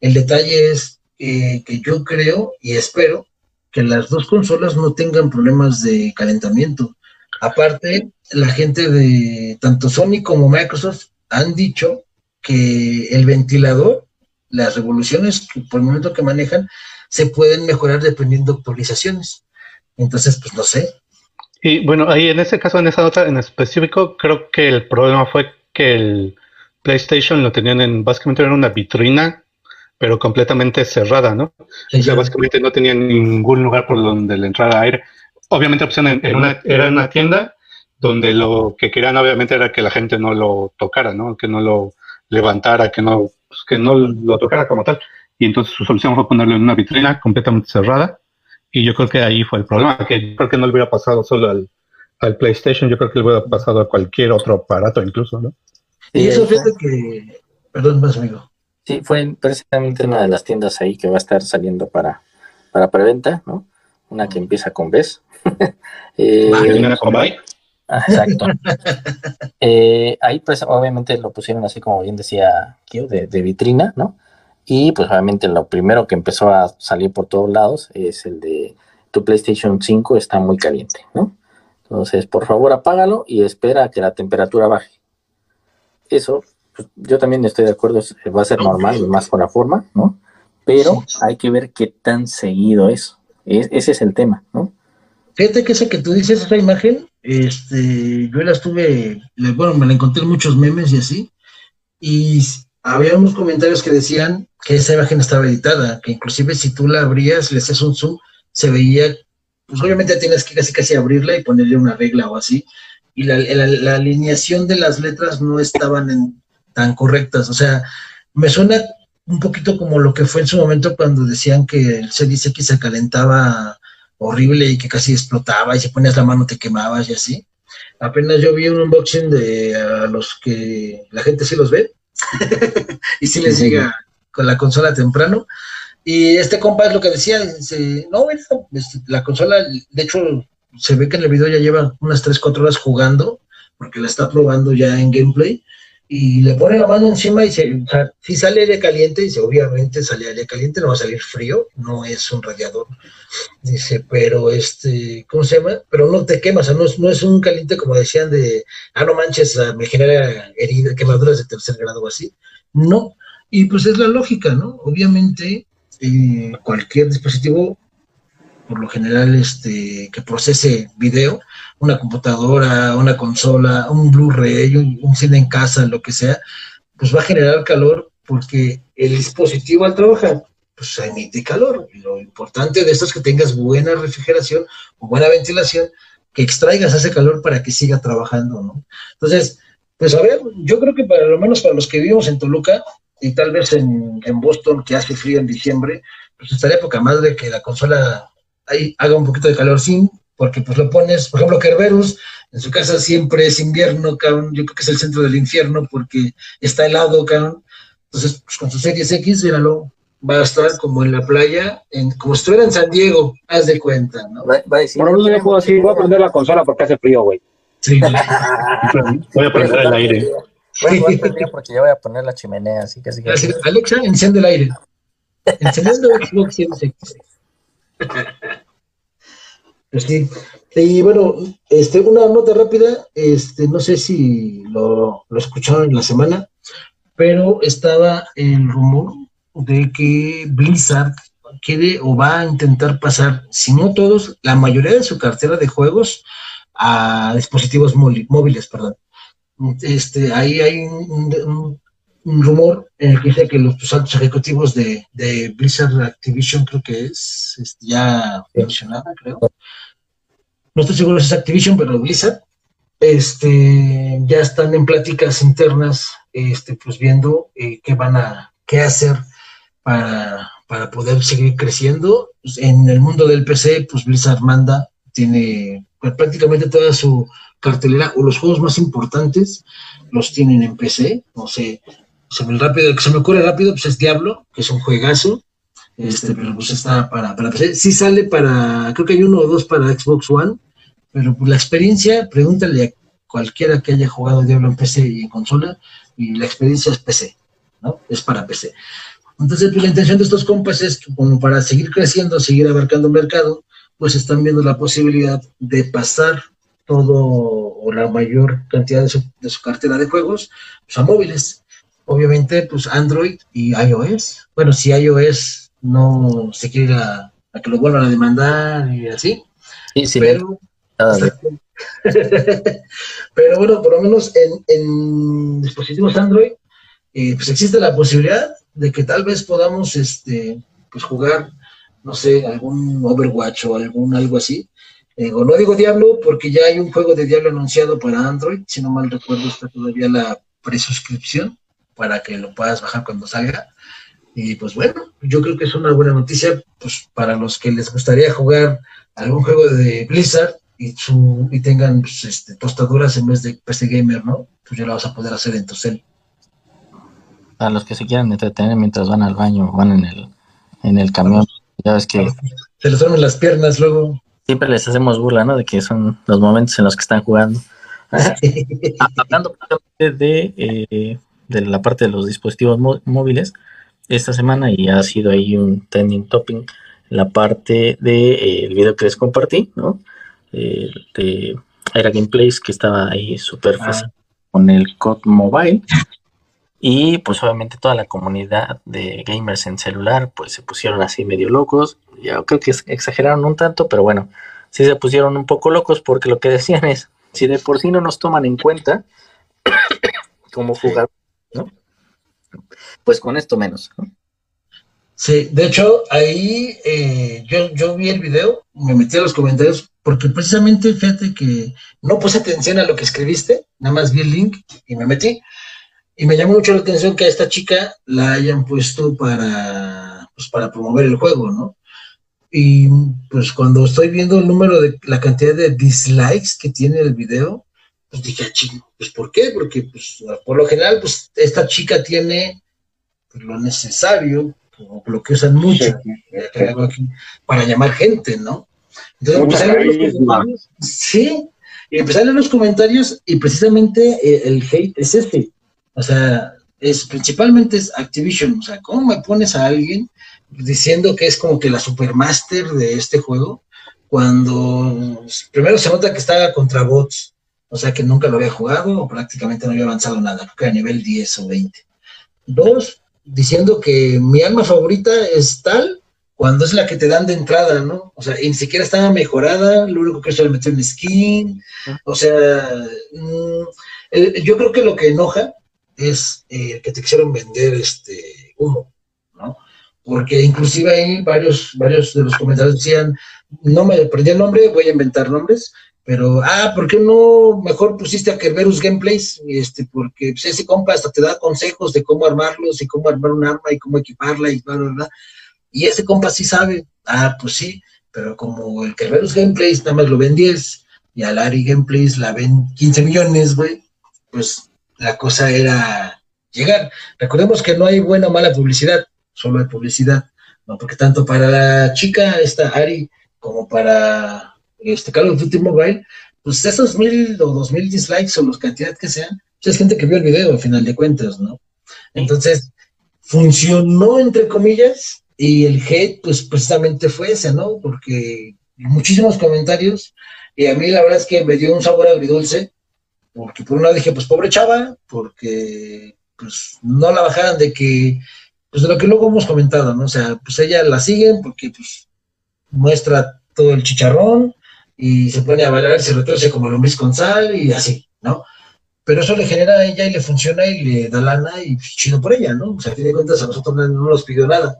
el detalle es eh, que yo creo y espero que las dos consolas no tengan problemas de calentamiento. Aparte, la gente de tanto Sony como Microsoft han dicho que el ventilador, las revoluciones por el momento que manejan, se pueden mejorar dependiendo de actualizaciones. Entonces, pues no sé. Y bueno, ahí en ese caso, en esa nota en específico, creo que el problema fue que el PlayStation lo tenían en, básicamente era una vitrina, pero completamente cerrada, ¿no? o sea, básicamente no tenía ningún lugar por donde le entrara aire. Obviamente opción en, una, era una tienda donde lo que querían obviamente era que la gente no lo tocara, ¿no? Que no lo levantara, que no, pues, que no lo tocara como tal. Y entonces su solución fue ponerlo en una vitrina completamente cerrada y yo creo que ahí fue el problema, que yo creo que no le hubiera pasado solo al, al PlayStation, yo creo que le hubiera pasado a cualquier otro aparato incluso, ¿no? Y eso fíjate que, perdón, más amigo. Sí, fue precisamente una de las tiendas ahí que va a estar saliendo para, para preventa, ¿no? Una que empieza con BES. eh, con ah, Exacto. eh, ahí pues obviamente lo pusieron así como bien decía Kio, de, de vitrina, ¿no? Y pues obviamente lo primero que empezó a salir por todos lados es el de tu PlayStation 5 está muy caliente, ¿no? Entonces, por favor, apágalo y espera a que la temperatura baje. Eso, pues, yo también estoy de acuerdo, va a ser normal y más con la forma, ¿no? Pero hay que ver qué tan seguido es. ese es el tema, ¿no? Fíjate que esa que tú dices, esa imagen, este, yo la estuve, bueno, me la encontré en muchos memes y así, y había unos comentarios que decían que esa imagen estaba editada, que inclusive si tú la abrías, le hacías un zoom, se veía, pues obviamente tienes que casi casi abrirla y ponerle una regla o así, y la, la, alineación de las letras no estaban tan correctas, o sea, me suena un poquito como lo que fue en su momento cuando decían que el Series X se calentaba horrible y que casi explotaba y si ponías la mano te quemabas y así. Apenas yo vi un unboxing de a los que la gente sí los ve y sí les llega con la consola temprano. Y este compa es lo que decía, no, este, la consola, de hecho, se ve que en el video ya lleva unas 3, 4 horas jugando, porque la está probando ya en gameplay, y le pone la mano encima y se, si sale aire caliente, dice, obviamente sale aire caliente, no va a salir frío, no es un radiador. Dice, pero este, ¿cómo se llama? Pero no te quemas, o sea, no es, no es un caliente como decían de, ah, no manches, me genera heridas, quemaduras de tercer grado o así. No, y pues es la lógica, ¿no? Obviamente, eh, cualquier dispositivo, por lo general, este, que procese video, una computadora, una consola, un Blu-ray, un, cine en casa, lo que sea, pues va a generar calor porque el dispositivo al trabajar pues emite calor. lo importante de esto es que tengas buena refrigeración o buena ventilación, que extraigas ese calor para que siga trabajando, ¿no? Entonces, pues a ver, yo creo que para lo menos para los que vivimos en Toluca y tal vez en, en Boston, que hace frío en diciembre, pues estaría poca madre que la consola ahí haga un poquito de calor sin porque pues lo pones, por ejemplo, Kerberus, en su casa siempre es invierno, cabrón, yo creo que es el centro del infierno porque está helado, cabrón. Entonces, pues con su Series X, míralo, va a estar como en la playa, en, como si estuviera en San Diego, haz de cuenta, ¿no? Va, a decir, bueno, no le puedo decir, voy a prender la consola porque hace frío, güey. Sí. voy a prender el aire. Bueno, voy a porque ya voy a poner la chimenea, así que así que... Alexa, enciende el aire. Encendiendo Xbox Series X. Pues sí. Y bueno, este, una nota rápida, este, no sé si lo, lo escucharon en la semana, pero estaba el rumor de que Blizzard quiere o va a intentar pasar, si no todos, la mayoría de su cartera de juegos a dispositivos móviles, perdón. Este, ahí hay un, rumor en el que dice que los altos ejecutivos de, Blizzard Activision, creo que es, este, ya mencionada, creo, no estoy seguro si es Activision, pero Blizzard, este, ya están en pláticas internas, este, pues viendo eh, qué van a, qué hacer para, para poder seguir creciendo. Pues, en el mundo del PC, pues Blizzard manda, tiene pues, prácticamente toda su cartelera o los juegos más importantes los tienen en PC. No sé, se me, rápido, que se me ocurre rápido, pues es Diablo, que es un juegazo. Este, pero pues está para, para PC. Sí sale para, creo que hay uno o dos para Xbox One, pero por la experiencia, pregúntale a cualquiera que haya jugado Diablo en PC y en consola, y la experiencia es PC, ¿no? Es para PC. Entonces, pues, la intención de estos compas es que como para seguir creciendo, seguir abarcando el mercado, pues están viendo la posibilidad de pasar todo o la mayor cantidad de su, de su cartera de juegos pues, a móviles. Obviamente, pues Android y iOS. Bueno, si iOS no se quiere a, que lo vuelvan a demandar y así. pero, pero bueno, por lo menos en, dispositivos Android, eh, pues existe la posibilidad de que tal vez podamos este, pues jugar, no sé, algún Overwatch o algún algo así. Eh, o no digo Diablo porque ya hay un juego de Diablo anunciado para Android, si no mal recuerdo está todavía la presuscripción para que lo puedas bajar cuando salga. Y pues bueno, yo creo que es una buena noticia pues, para los que les gustaría jugar algún juego de Blizzard y, su, y tengan pues, este, tostaduras en vez de PC Gamer, ¿no? Pues ya lo vas a poder hacer en tu cel. A los que se quieran entretener mientras van al baño, van en el, en el camión, ya ves que... Se les duermen las piernas luego. Siempre les hacemos burla, ¿no? De que son los momentos en los que están jugando. Hablando de, eh, de la parte de los dispositivos móviles, esta semana y ha sido ahí un trending topping la parte del de, eh, el video que les compartí, ¿no? Eh, de Era Gameplays que estaba ahí súper ah. fácil con el COD Mobile. Y pues obviamente toda la comunidad de gamers en celular pues se pusieron así medio locos. Ya creo que exageraron un tanto, pero bueno, sí se pusieron un poco locos porque lo que decían es, si de por sí no nos toman en cuenta como jugadores, ¿no? pues con esto menos. Sí, de hecho, ahí eh, yo, yo vi el video, me metí a los comentarios, porque precisamente fíjate que no puse atención a lo que escribiste, nada más vi el link y me metí. Y me llamó mucho la atención que a esta chica la hayan puesto para, pues, para promover el juego, ¿no? Y pues cuando estoy viendo el número de la cantidad de dislikes que tiene el video, pues dije, ah, pues ¿por qué? Porque pues, por lo general, pues esta chica tiene pues, lo necesario, lo que usan mucho eh, para llamar gente, ¿no? Entonces, a los comentarios, sí, los comentarios y precisamente eh, el hate es este. O sea, es principalmente es Activision. O sea, ¿cómo me pones a alguien diciendo que es como que la supermaster de este juego? Cuando primero se nota que estaba contra bots, o sea que nunca lo había jugado o prácticamente no había avanzado nada, creo que a nivel 10 o 20. Dos, diciendo que mi alma favorita es tal cuando es la que te dan de entrada, ¿no? O sea, y ni siquiera estaba mejorada, lo único que es le metió en skin, o sea, mm, eh, yo creo que lo que enoja es eh, que te quisieron vender este humo, ¿no? Porque inclusive ahí varios, varios de los comentarios decían, no me aprendí el nombre, voy a inventar nombres, pero, ah, ¿por qué no mejor pusiste a Kerberus Gameplays? Este, porque pues, ese compa hasta te da consejos de cómo armarlos y cómo armar un arma y cómo equiparla y bla, bla, bla. Y ese compa sí sabe. Ah, pues sí, pero como el Kerberus Gameplays nada más lo ven 10 y al Ari Gameplays la ven 15 millones, güey, pues la cosa era llegar. Recordemos que no hay buena o mala publicidad, solo hay publicidad, ¿no? Porque tanto para la chica, esta Ari, como para este Call of Duty Mobile, pues esos mil o dos mil dislikes o los cantidad que sean, pues es gente que vio el video al final de cuentas, ¿no? Entonces, funcionó entre comillas y el hate, pues precisamente fue ese, ¿no? Porque muchísimos comentarios y a mí la verdad es que me dio un sabor agridulce, porque por un lado dije, pues pobre chava, porque pues no la bajaran de que, pues de lo que luego hemos comentado, ¿no? O sea, pues ella la siguen porque pues muestra todo el chicharrón, y se pone a bailar se retorce como lombriz con sal y así, ¿no? Pero eso le genera a ella y le funciona y le da lana y pues, chido por ella, ¿no? O sea, a fin de cuentas a nosotros no, nos pidió nada.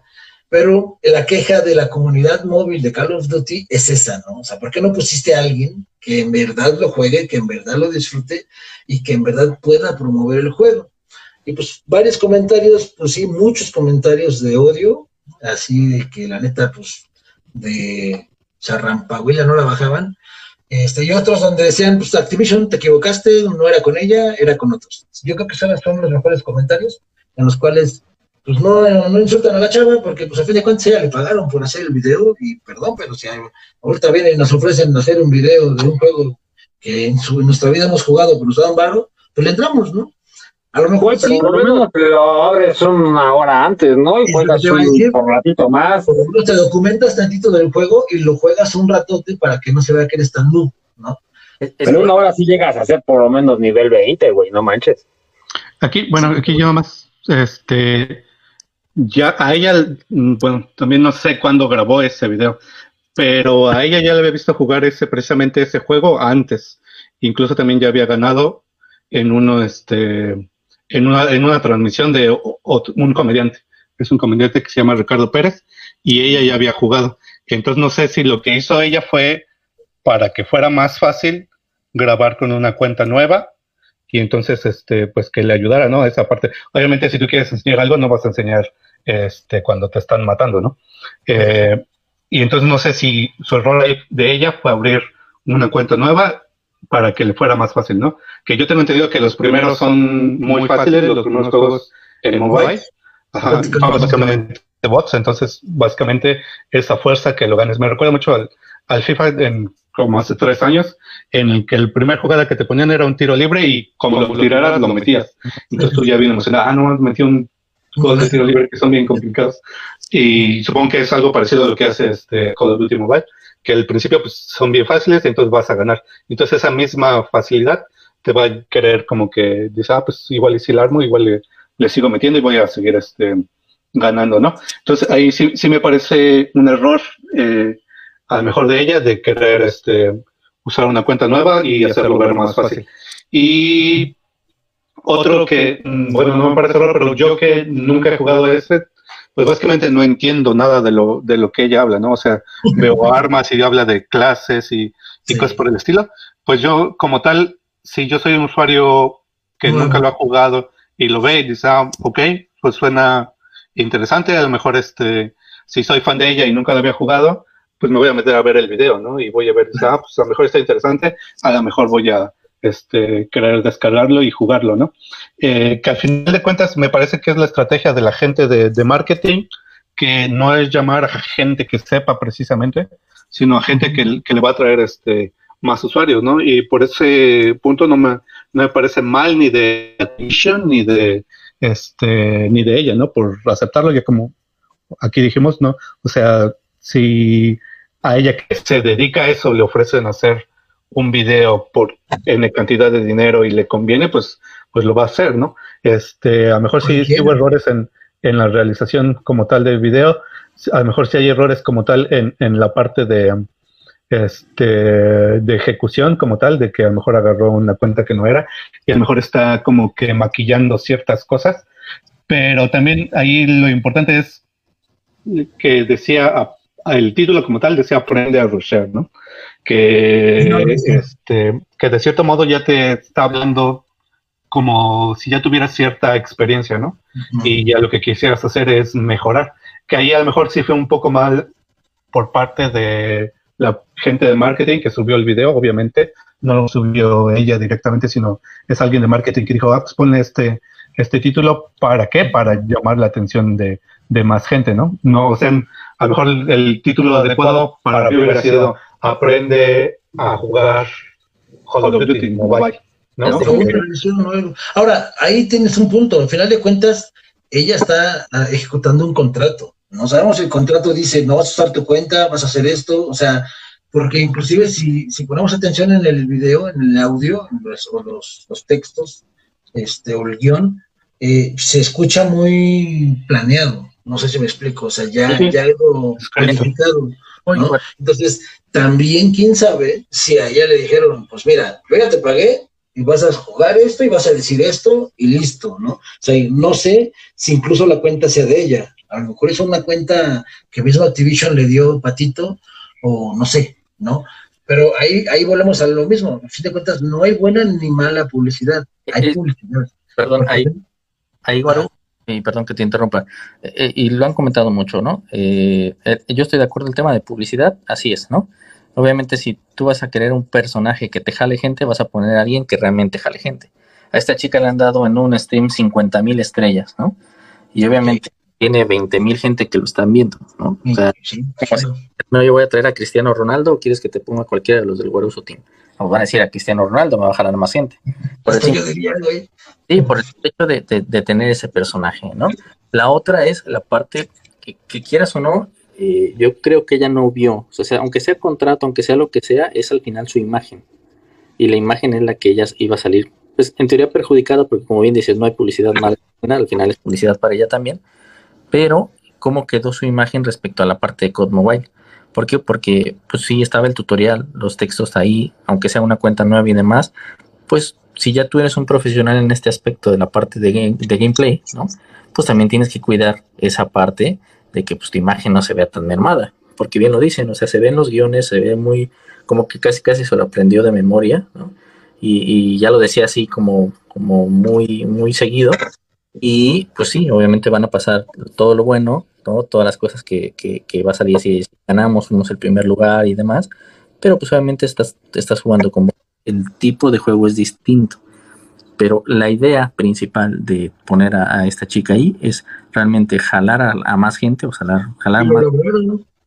Pero la queja de la comunidad móvil de Call of Duty es esa, ¿no? O sea, ¿por qué no pusiste a alguien que en verdad lo juegue, que en verdad lo disfrute y que en verdad pueda promover el juego? Y pues varios comentarios, pues sí, muchos comentarios de odio, así de que la neta, pues, de Rampahuila no la bajaban. Este, y otros donde decían, pues Activision, te equivocaste, no era con ella, era con otros. Yo creo que son los mejores comentarios en los cuales pues no, no insultan a la chava porque pues a fin de cuentas ella le pagaron por hacer el video y perdón, pero si ahorita vienen y nos ofrecen hacer un video de un juego que en, su, en nuestra vida hemos jugado, pero nos dan barro, pues le entramos, ¿no? A lo mejor sí. Por lo menos lo abres una hora antes, ¿no? Y juegas un, ratito más. Por ejemplo, te documentas tantito del juego y lo juegas un ratote para que no se vea que eres tan noob, ¿no? En una hora sí llegas a ser por lo menos nivel 20, güey, no manches. Aquí, bueno, aquí yo más, este, ya a ella, mm, bueno, también no sé cuándo grabó ese video, pero a ella ya le había visto jugar ese, precisamente ese juego antes. Incluso también ya había ganado en uno, este, en una, en una transmisión de un comediante. Es un comediante que se llama Ricardo Pérez y ella ya había jugado. Entonces no sé si lo que hizo ella fue para que fuera más fácil grabar con una cuenta nueva y entonces este pues que le ayudara, ¿no? Esa parte. Obviamente si tú quieres enseñar algo no vas a enseñar este cuando te están matando, ¿no? Eh, y entonces no sé si su error de ella fue abrir una cuenta nueva para que le fuera más fácil, ¿no? Que yo tengo entendido que los primeros son muy fáciles, los primeros juegos en mobile, ajá, básicamente bots, entonces básicamente esa fuerza que lo ganes. Me recuerda mucho al, FIFA en como hace tres años, en el que el primer jugada que te ponían era un tiro libre y como lo tiraras lo metías. Entonces tú ya bien emocionado, ah, no, metí un gol de tiro libre que son bien complicados. Y supongo que es algo parecido a lo que hace este Call of Duty Mobile que al principio pues, son bien fáciles, entonces vas a ganar. Entonces esa misma facilidad te va a querer como que dices, ah, pues igual y si la armo, igual le, sigo metiendo y voy a seguir este, ganando, ¿no? Entonces ahí sí, sí me parece un error, eh, a lo mejor de ella, de querer este, usar una cuenta nueva y hacerlo ver más fácil. Y otro que, mm, bueno, no me parece raro, pero yo que nunca he jugado a ese, pues básicamente no entiendo nada de lo, de lo que ella habla, ¿no? O sea, veo armas y habla de clases y, cosas por el estilo. Pues yo, como tal, si yo soy un usuario que nunca lo ha jugado y lo ve y dice, ah, ok, pues suena interesante, a lo mejor este, si soy fan de ella y nunca lo había jugado, pues me voy a meter a ver el video, ¿no? Y voy a ver, ah, pues a lo mejor está interesante, a lo mejor voy a este, querer descargarlo y jugarlo, ¿no? Eh, que al final de cuentas me parece que es la estrategia de la gente de, marketing, que no es llamar a gente que sepa precisamente, sino a gente que, que le va a traer este, más usuarios, ¿no? Y por ese punto no me, no me parece mal ni de Activision ni de este ni de ella, ¿no? Por aceptarlo, ya como aquí dijimos, ¿no? O sea, si a ella que se dedica a eso le ofrecen hacer un video por N cantidad de dinero y le conviene, pues, pues lo va a hacer, ¿no? Este, a lo mejor si, hubo errores en, en, la realización como tal del video, a lo mejor si hay errores como tal en, en la parte de, este, de ejecución como tal, de que a lo mejor agarró una cuenta que no era y a lo mejor está como que maquillando ciertas cosas, pero también ahí lo importante es que decía, el título como tal decía aprende a rushear, ¿no? Que, este, que de cierto modo ya te está hablando como si ya tuvieras cierta experiencia, ¿no? Y ya lo que quisieras hacer es mejorar. Que ahí a lo mejor sí fue un poco mal por parte de la gente de marketing que subió el video, obviamente, no lo subió ella directamente, sino es alguien de marketing que dijo, ah, pues ponle este, este título, ¿para qué? Para llamar la atención de, más gente, ¿no? No, o sea, a lo mejor el, título adecuado para mí hubiera sido Aprende a jugar Call of Duty Mobile. ¿no? Ahora, ahí tienes un punto. Al final de cuentas, ella está ah, ejecutando un contrato. No sabemos si el contrato dice, no vas a usar tu cuenta, vas a hacer esto, o sea, porque inclusive si, si ponemos atención en el video, en el audio, los, o los, los, textos, este, o el guion, eh, se escucha muy planeado. No sé si me explico, o sea, ya, ya algo planificado. Entonces, también quién sabe si a ella le dijeron, pues mira, yo ya te pagué y vas a jugar esto y vas a decir esto y listo, ¿no? O sea, no sé si incluso la cuenta sea de ella, a lo mejor es una cuenta que mismo Activision le dio patito, o no sé, ¿no? Pero ahí, ahí volvemos a lo mismo. A fin de cuentas, no hay buena ni mala publicidad. Hay publicidad. Perdón, ahí, ahí Guaru, y perdón que te interrumpa, eh, eh, y lo han comentado mucho, ¿no? Eh, yo estoy de acuerdo en el tema de publicidad, así es, ¿no? Obviamente, si tú vas a querer un personaje que te jale gente, vas a poner a alguien que realmente jale gente. A esta chica le han dado en un stream 50 mil estrellas, ¿no? Y obviamente tiene 20 mil gente que lo están viendo, ¿no? O sea, no, yo voy a traer a Cristiano Ronaldo o quieres que te ponga cualquiera de los del Guaruso Team. Nos van a decir a Cristiano Ronaldo, me va a jalar más gente. Por el sí, por el hecho de, tener ese personaje, ¿no? La otra es la parte que, quieras o no, eh, yo creo que ella no vio, o sea, aunque sea contrato, aunque sea lo que sea, es al final su imagen. Y la imagen es la que ella iba a salir, pues en teoría perjudicada, porque como bien dices, no hay publicidad mala, al final es publicidad para ella también pero cómo quedó su imagen respecto a la parte de Code Mobile. ¿Por qué? Porque pues sí estaba el tutorial, los textos ahí, aunque sea una cuenta nueva y demás, pues si ya tú eres un profesional en este aspecto de la parte de, de gameplay, ¿no? Pues también tienes que cuidar esa parte de que pues, tu imagen no se vea tan mermada, porque bien lo dicen, o sea, se ven los guiones, se ve muy, como que casi casi se lo aprendió de memoria, ¿no? Y, y ya lo decía así como, como muy, muy seguido, y pues sí, obviamente van a pasar todo lo bueno, todas las cosas que, que, va a salir si ganamos, fuimos el primer lugar y demás. Pero pues obviamente estás, estás jugando como el tipo de juego es distinto. Pero la idea principal de poner a, esta chica ahí es realmente jalar a, más gente o jalar, jalar más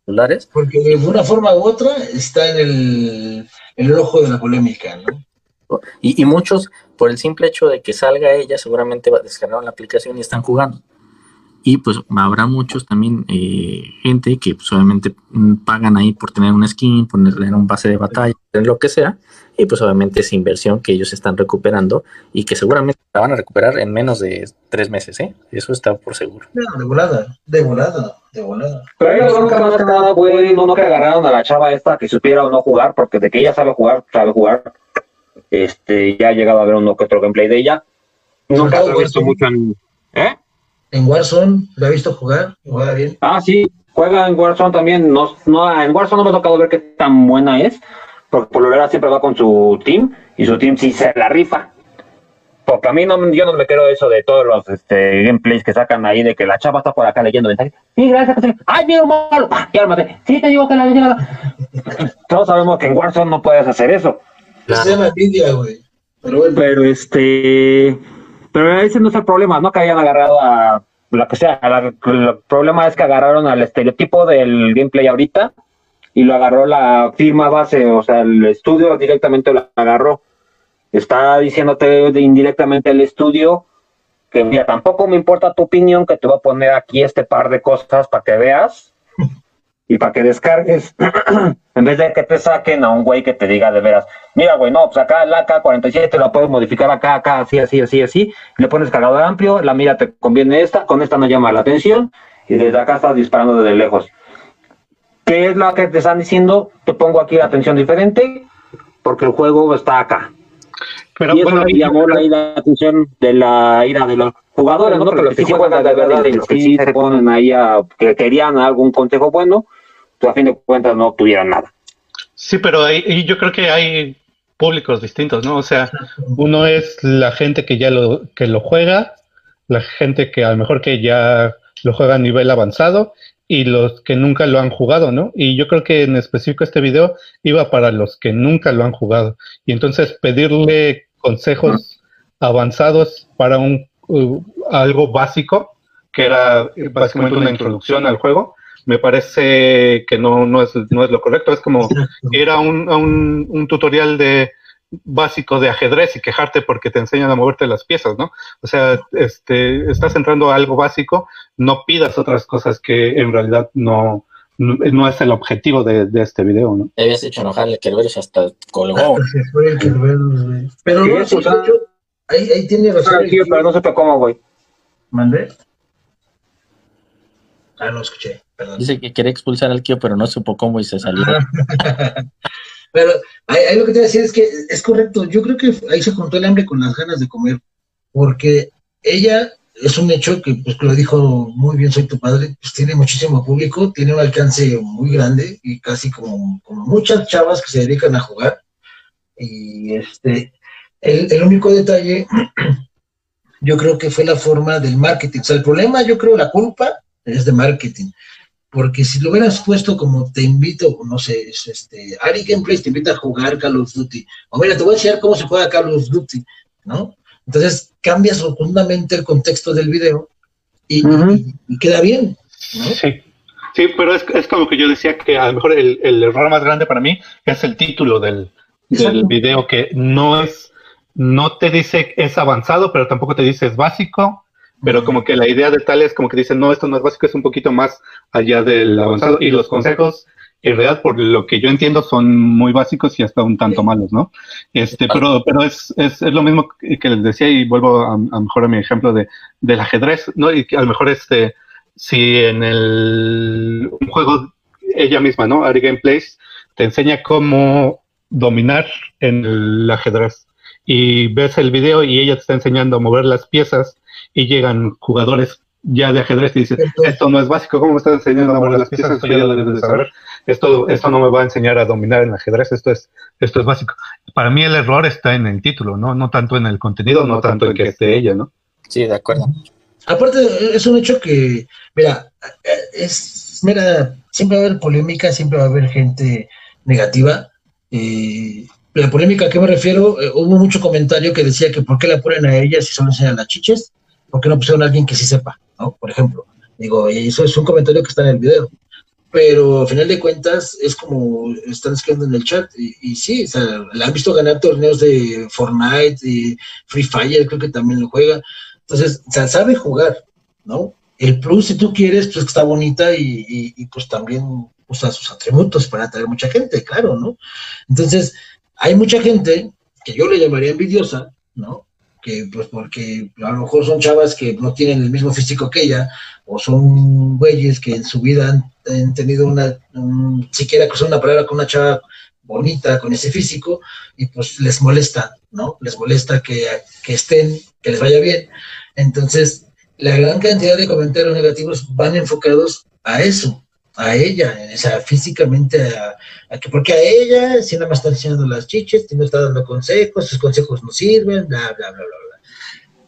dólares. Porque de una forma u otra está en el, en el ojo de la polémica, ¿no? Y, muchos, por el simple hecho de que salga ella, seguramente descargaron la aplicación y están jugando. Y pues habrá muchos también, eh, gente que pues, obviamente mm, pagan ahí por tener una skin, ponerle en un base de batalla, lo que sea. Y pues obviamente es inversión que ellos están recuperando y que seguramente la van a recuperar en menos de tres meses, ¿eh? Eso está por seguro. de volada, de volada, de volada. Pero ellos nunca más que nada, güey, no, no que agarraron a la chava esta que supiera o no jugar, porque de que ella sabe jugar, sabe jugar este, ya ha llegado a ver uno que otro gameplay de ella. Nunca lo he visto mucho en... ¿Eh? En Warzone, ¿la ha visto jugar? ¿Juega bien? Ah, sí, juega en Warzone también. No, no, en Warzone no me ha tocado ver qué tan buena es, porque por lo general siempre va con su team y su team sí se la rifa. Porque a mí no, yo no me quiero eso de todos los este, gameplays que sacan ahí de que la chava está por acá leyendo mensajes. Sí, gracias. Ay, mira, un malo. Ah, ya lo maté. Sí, te digo que la leyenda. Todos sabemos que en Warzone no puedes hacer eso. Se llama Nvidia, güey. Pero bueno, Pero este. Pero ese no es el problema, ¿no? Que hayan agarrado a lo que sea. la- el problema es que agarraron al estereotipo del gameplay ahorita y lo agarró la firma base, o sea, el estudio directamente lo agarró. Está diciéndote indirectamente el estudio que, mira, tampoco me importa tu opinión, que te voy a poner aquí este par de cosas para que veas y para que descargues. en vez de que te saquen a un güey que te diga de veras, mira, güey, no, pues acá el AK-47 lo puedes modificar acá, acá, así, así, así, así. Le pones cargador amplio, la mira te conviene esta, con esta no llama la atención y desde acá estás disparando desde lejos. ¿Qué es lo que te están diciendo? Te pongo aquí la atención diferente porque el juego está acá. Pero y eso bueno, llamó la, la atención de la ira de los jugadores, ¿no? Pero los que sí juegan de verdad y los que sí se ponen ahí a que querían algún consejo bueno, pues a fin de cuentas no tuvieron nada. Sí, pero ahí, yo creo que hay públicos distintos, ¿no? O sea, uno es la gente que ya lo, que lo juega, la gente que a lo mejor que ya lo juega a nivel avanzado y los que nunca lo han jugado, ¿no? Y yo creo que en específico este video iba para los que nunca lo han jugado. Y entonces pedirle consejos avanzados para un uh, algo básico, que era básicamente una introducción al juego, me parece que no, no, es, no es lo correcto. Es como ir a un, a un, un tutorial de básico de ajedrez y quejarte porque te enseñan a moverte las piezas, ¿no? O sea, este, estás entrando a algo básico, no pidas otras cosas que en realidad no, no, no es el objetivo de, de este video, ¿no? Te habías hecho enojar al Kerberos hasta colgó. se fue el Kerberos, güey. Pero no, ah. yo- ahí, ahí tiene razón. Pero no supe cómo, güey. ¿Mandé? Ah, no escuché, perdón. Dice que quería expulsar al Kio, pero no supo cómo y se salió. Pero ahí, ahí lo que te voy a decir es que es correcto. Yo creo que ahí se juntó el hambre con las ganas de comer. Porque ella es un hecho que, pues, que lo dijo muy bien, soy tu padre, pues tiene muchísimo público, tiene un alcance muy grande y casi como, como muchas chavas que se dedican a jugar. Y este, el, el único detalle, yo creo que fue la forma del marketing. O sea, el problema, yo creo, la culpa es de marketing. Porque si lo hubieras puesto como te invito, no sé, es este, Ari Gameplays te invita a jugar Call of Duty, o mira, te voy a enseñar cómo se juega Call of Duty, ¿no? Entonces cambias rotundamente el contexto del video y, Ujú. y- y queda bien, ¿no? Sí. Sí, pero es, es como que yo decía que a lo mejor el, el error más grande para mí es el título del, del video, que no es, no te dice es avanzado, pero tampoco te dice es básico, pero como que la idea de tal es como que dicen, no, esto no es básico, es un poquito más allá del avanzado. Y los consejos, en realidad, por lo que yo entiendo, son muy básicos y hasta un tanto malos, ¿no? Este, pero, pero es, es, es lo mismo que les decía, y vuelvo a, a mejor a mi ejemplo de, del ajedrez, ¿no? Y que a lo mejor este, si en el un juego ella misma, ¿no? Ari Gameplays te enseña cómo dominar en el ajedrez y ves el video y ella te está enseñando a mover las piezas y llegan jugadores ya de ajedrez y Entonces- esto no es básico, ¿cómo me estás enseñando a mover las piezas? Esto ya lo debes de saber. Esto, esto no me va a enseñar a dominar en el ajedrez, esto es, esto es básico. Para mí el error está en el título, ¿no? No tanto en el contenido, no tanto en que esté ella, ¿no? Sí, de acuerdo. Aparte, es un hecho que, mira, es, mira, siempre va a haber polémica, siempre va a haber gente negativa. eh, la polémica a qué me refiero, Eh, hubo mucho comentario que decía que por qué la ponen a ella si solo enseñan las chiches, por qué no pusieron a alguien que sí sepa, ¿no? Por ejemplo. Digo, y eso es un comentario que está en el video. Pero a final de cuentas es como están escribiendo en el chat. Y, sí, o sea, la han visto ganar torneos de Fortnite y Free Fire, creo que también lo juega. Entonces, o sea, sabe jugar, ¿no? El plus, si tú quieres, pues está bonita y, y- y, pues también usa sus atributos para atraer mucha gente, claro, ¿no? Entonces, hay mucha gente que yo le llamaría envidiosa, ¿no? Que pues porque a lo mejor son chavas que no tienen el mismo físico que ella, o son güeyes que en su vida han, tenido una, un- siquiera cruzar una palabra con una chava bonita, con ese físico, y pues les molesta, ¿no? Les molesta que, que estén, que les vaya bien. Entonces, la gran cantidad de comentarios negativos van enfocados a eso, a ella, o sea, físicamente, a, que porque a ella, si nada más está enseñando las chiches, no está dando consejos, sus consejos no sirven, bla, bla, bla, bla, bla.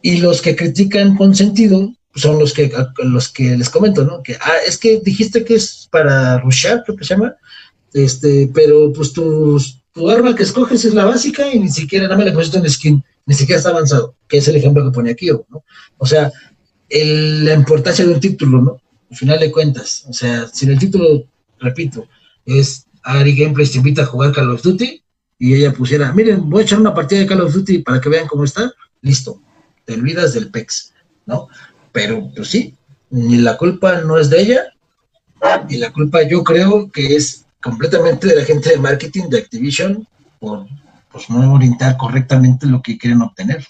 Y los que critican con sentido son los que, los que les comento, ¿no? Que, ah, es que dijiste que es para rushar, creo que se llama, este, pero pues tu, tu arma que escoges es la básica y ni siquiera, nada más le pusiste un skin, ni siquiera está avanzado, que es el ejemplo que pone aquí, ¿no? O sea, la importancia de un título, ¿no? Al final de cuentas, o sea, si el título, repito, es Ari Gameplays te invita a jugar Call of Duty y ella pusiera, miren, voy a echar una partida de Call of Duty para que vean cómo está, listo, te olvidas del PEX, ¿no? Pero, pues sí, ni la culpa no es de ella, y la culpa yo creo que es completamente de la gente de marketing de Activision por pues, no orientar correctamente lo que quieren obtener.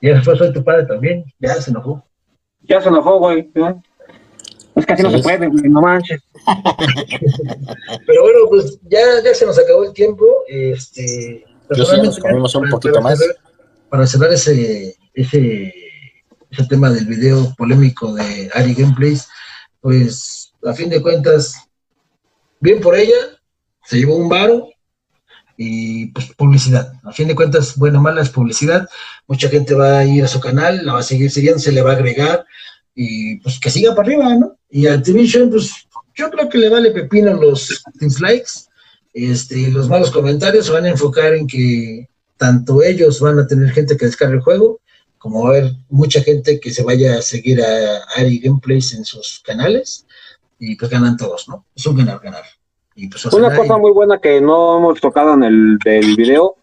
Y eso fue tu padre también, ya se enojó. Ya se enojó, güey. Es que así no se puede, güey, no manches. Pero bueno, pues ya, ya se nos acabó el tiempo. Este, Yo sí, nos comimos un poquito más. para cerrar ese, ese, ese tema del video polémico de Ari Gameplays, pues a fin de cuentas, bien por ella, se llevó un varo, y pues publicidad. A fin de cuentas, bueno, mala es publicidad. Mucha gente va a ir a su canal, la va a seguir siguiendo, se le va a agregar y pues que siga para arriba, ¿no? Y Activision, pues yo creo que le vale pepino los dislikes, este, los malos comentarios se van a enfocar en que tanto ellos van a tener gente que descargue el juego, como va a haber mucha gente que se vaya a seguir a Ari Gameplays en sus canales, y pues ganan todos, ¿no? Es un ganar-ganar. Pues, una cosa muy buena que no hemos tocado en el del video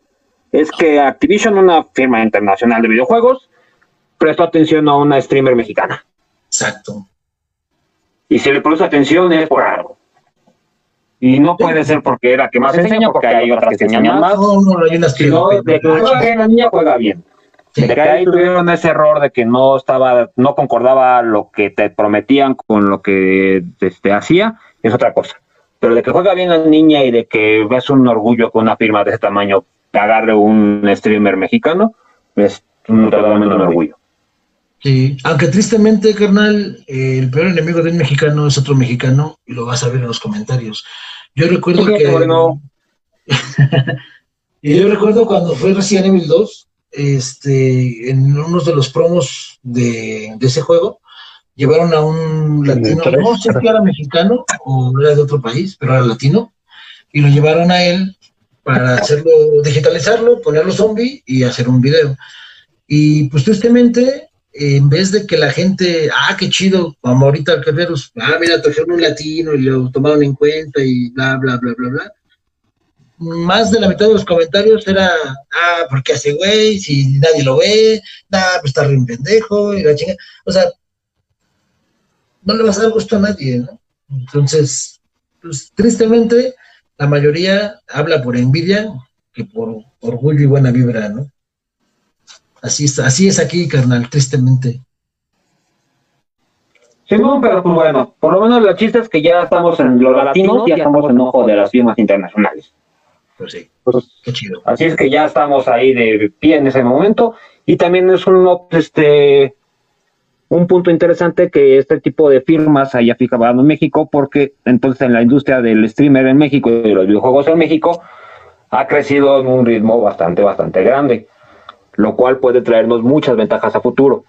es que Activision, una firma internacional de videojuegos, prestó atención a una streamer mexicana. Exacto. Y si le puso atención es por algo. Y no puede ser porque era que más enseña, porque hay otras que enseñan más. No, no, hay unas que no. De que la niña juega bien. De que ahí tuvieron ese error de que no estaba, no concordaba lo que te prometían con lo que este, hacía, es otra cosa. Pero de que juega bien la niña y de que ves un orgullo con una firma de ese tamaño te agarre un streamer mexicano, es un, totalmente un orgullo. Sí, aunque tristemente, carnal, el peor enemigo del mexicano es otro mexicano y lo vas a ver en los comentarios. Yo recuerdo que... y yo recuerdo cuando fue Resident Evil 2, este, en uno de los promos de, de ese juego, llevaron a un latino, no sé si era mexicano o era de otro país, pero era latino, y lo llevaron a él para hacerlo, digitalizarlo, ponerlo zombie y hacer un video. Y pues tristemente, en vez de que la gente, ah, qué chido, como ahorita Guerreros, ah, mira, trajeron un latino y lo tomaron en cuenta y bla, bla, bla, bla, bla. Más de la mitad de los comentarios era, ah, ¿por qué hace güey? Si nadie lo ve, nah, pues está re un pendejo y la chinga. O sea, no le vas a dar gusto a nadie, ¿no? Entonces, pues tristemente, la mayoría habla por envidia que por orgullo y buena vibra, ¿no? Así es, así es aquí, carnal, tristemente. Sí, no, pero pues bueno, por lo menos la chiste es que ya estamos en los latinos, ya estamos en ojo de las firmas internacionales. Pues sí, pues, qué chido. Así es que ya estamos ahí de pie en ese momento y también es un, este, un punto interesante que este tipo de firmas haya fijado en México, porque entonces en la industria del streamer en México y de los videojuegos en México ha crecido en un ritmo bastante, bastante grande, lo cual puede traernos muchas ventajas a futuro.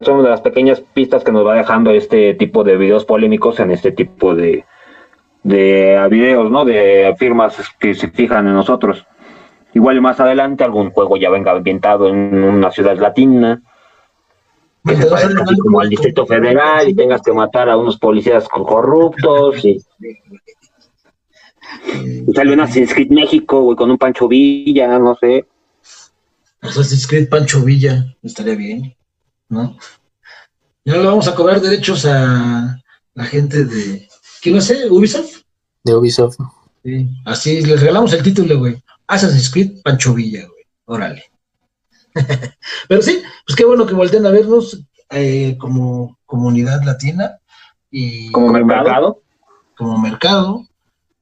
Son de las pequeñas pistas que nos va dejando este tipo de videos polémicos en este tipo de, de videos, ¿no? De firmas que se fijan en nosotros. Igual más adelante algún juego ya venga ambientado en una ciudad latina, que se parezca así como al Distrito Federal y tengas que matar a unos policías corruptos y, y sale un Assassin's Creed México, con un Pancho Villa, no sé. Assassin's Creed Pancho Villa, estaría bien, ¿no? Ya no le vamos a cobrar derechos a la gente de, ¿quién lo hace? ¿Ubisoft? De Ubisoft. Sí, así les regalamos el título, güey. Assassin's Creed Pancho Villa, güey. Órale. Pero sí, pues qué bueno que volteen a vernos eh, como comunidad latina y como mercado. Como mercado.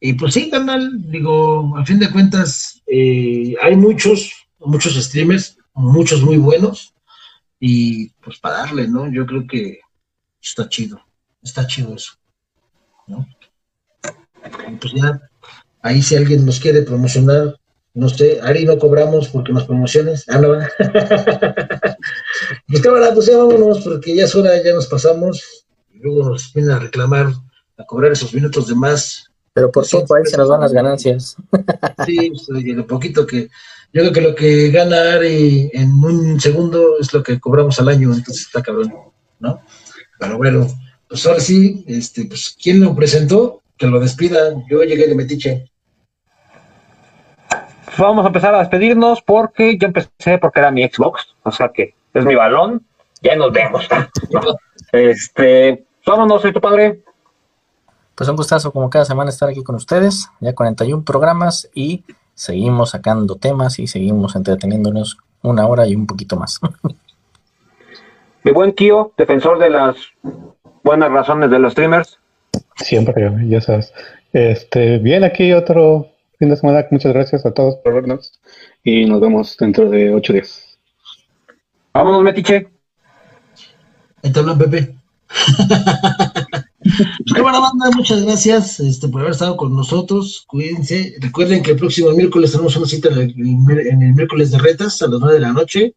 Y pues sí, canal, digo, a fin de cuentas, eh, hay muchos, muchos streamers, muchos muy buenos, y pues para darle, ¿no? Yo creo que está chido, está chido eso, ¿no? Y pues ya, ahí si alguien nos quiere promocionar, no sé, Ari no cobramos porque nos promociones, ah, no, pues cámara, pues ya vámonos porque ya es hora, ya nos pasamos, y luego nos vienen a reclamar, a cobrar esos minutos de más, Pero por poco ahí se nos van las ganancias. Sí, pues, oye, lo poquito que. Yo creo que lo que gana Ari en un segundo es lo que cobramos al año, entonces está cabrón, ¿no? Pero bueno, pues ahora sí, este, pues, ¿quién lo presentó? Que lo despida. Yo llegué de Metiche. Vamos a empezar a despedirnos porque yo empecé porque era mi Xbox, o sea que es mi balón. Ya nos vemos. Este, vámonos, soy tu padre. Pues un gustazo como cada semana estar aquí con ustedes. Ya 41 programas y seguimos sacando temas y seguimos entreteniéndonos una hora y un poquito más. Mi buen Kio, defensor de las buenas razones de los streamers. Siempre, ya sabes. Este, bien, aquí otro fin de semana. Muchas gracias a todos por vernos y nos vemos dentro de ocho días. Vámonos, Metiche. Ahí te hablan, Pepe. Pues qué buena banda, muchas gracias este, por haber estado con nosotros. Cuídense. Recuerden que el próximo miércoles tenemos una cita en el, miércoles de retas a las 9 de la noche.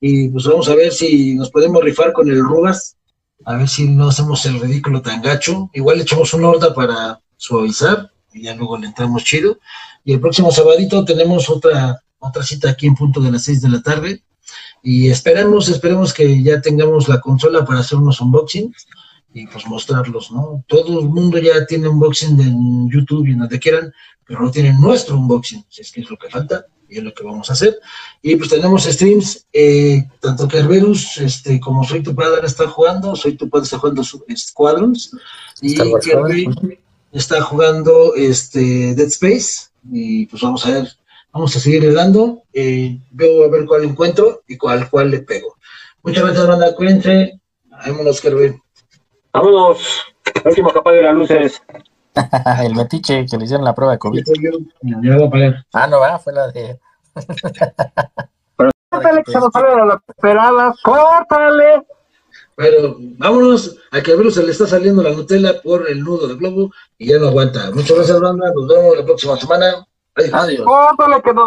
Y pues vamos a ver si nos podemos rifar con el Rugas. A ver si no hacemos el ridículo tan gacho. Igual le echamos una horda para suavizar y ya luego le entramos chido. Y el próximo sabadito tenemos otra, otra cita aquí en punto de las 6 de la tarde. Y esperemos, esperemos que ya tengamos la consola para hacer unos unboxings y pues mostrarlos, ¿no? Todo el mundo ya tiene unboxing en YouTube y en donde quieran, pero no tienen nuestro unboxing, si es que es lo que falta y es lo que vamos a hacer. Y pues tenemos streams, eh, tanto Kerberus este, como Soy tu Padre está jugando, Soy tu Padre está jugando Squadrons, y Star Wars Kerber Squadrons. está jugando este, Dead Space, y pues vamos a ver, vamos a seguir dando, eh, veo a ver cuál encuentro y cuál, cuál le pego. Muchas gracias, banda, cuídense, vámonos, Kerber. Vámonos. Último capaz de las luces. el metiche que le hicieron la prueba de COVID. Ah, no, ah, fue la de. Córtale, que se nos salen las peladas. Córtale. Pero vámonos, a que a Bruce se le está saliendo la Nutella por el nudo del globo y ya no aguanta. Muchas gracias, banda. Nos vemos la próxima semana. Adiós. Adiós. Córtale, que nos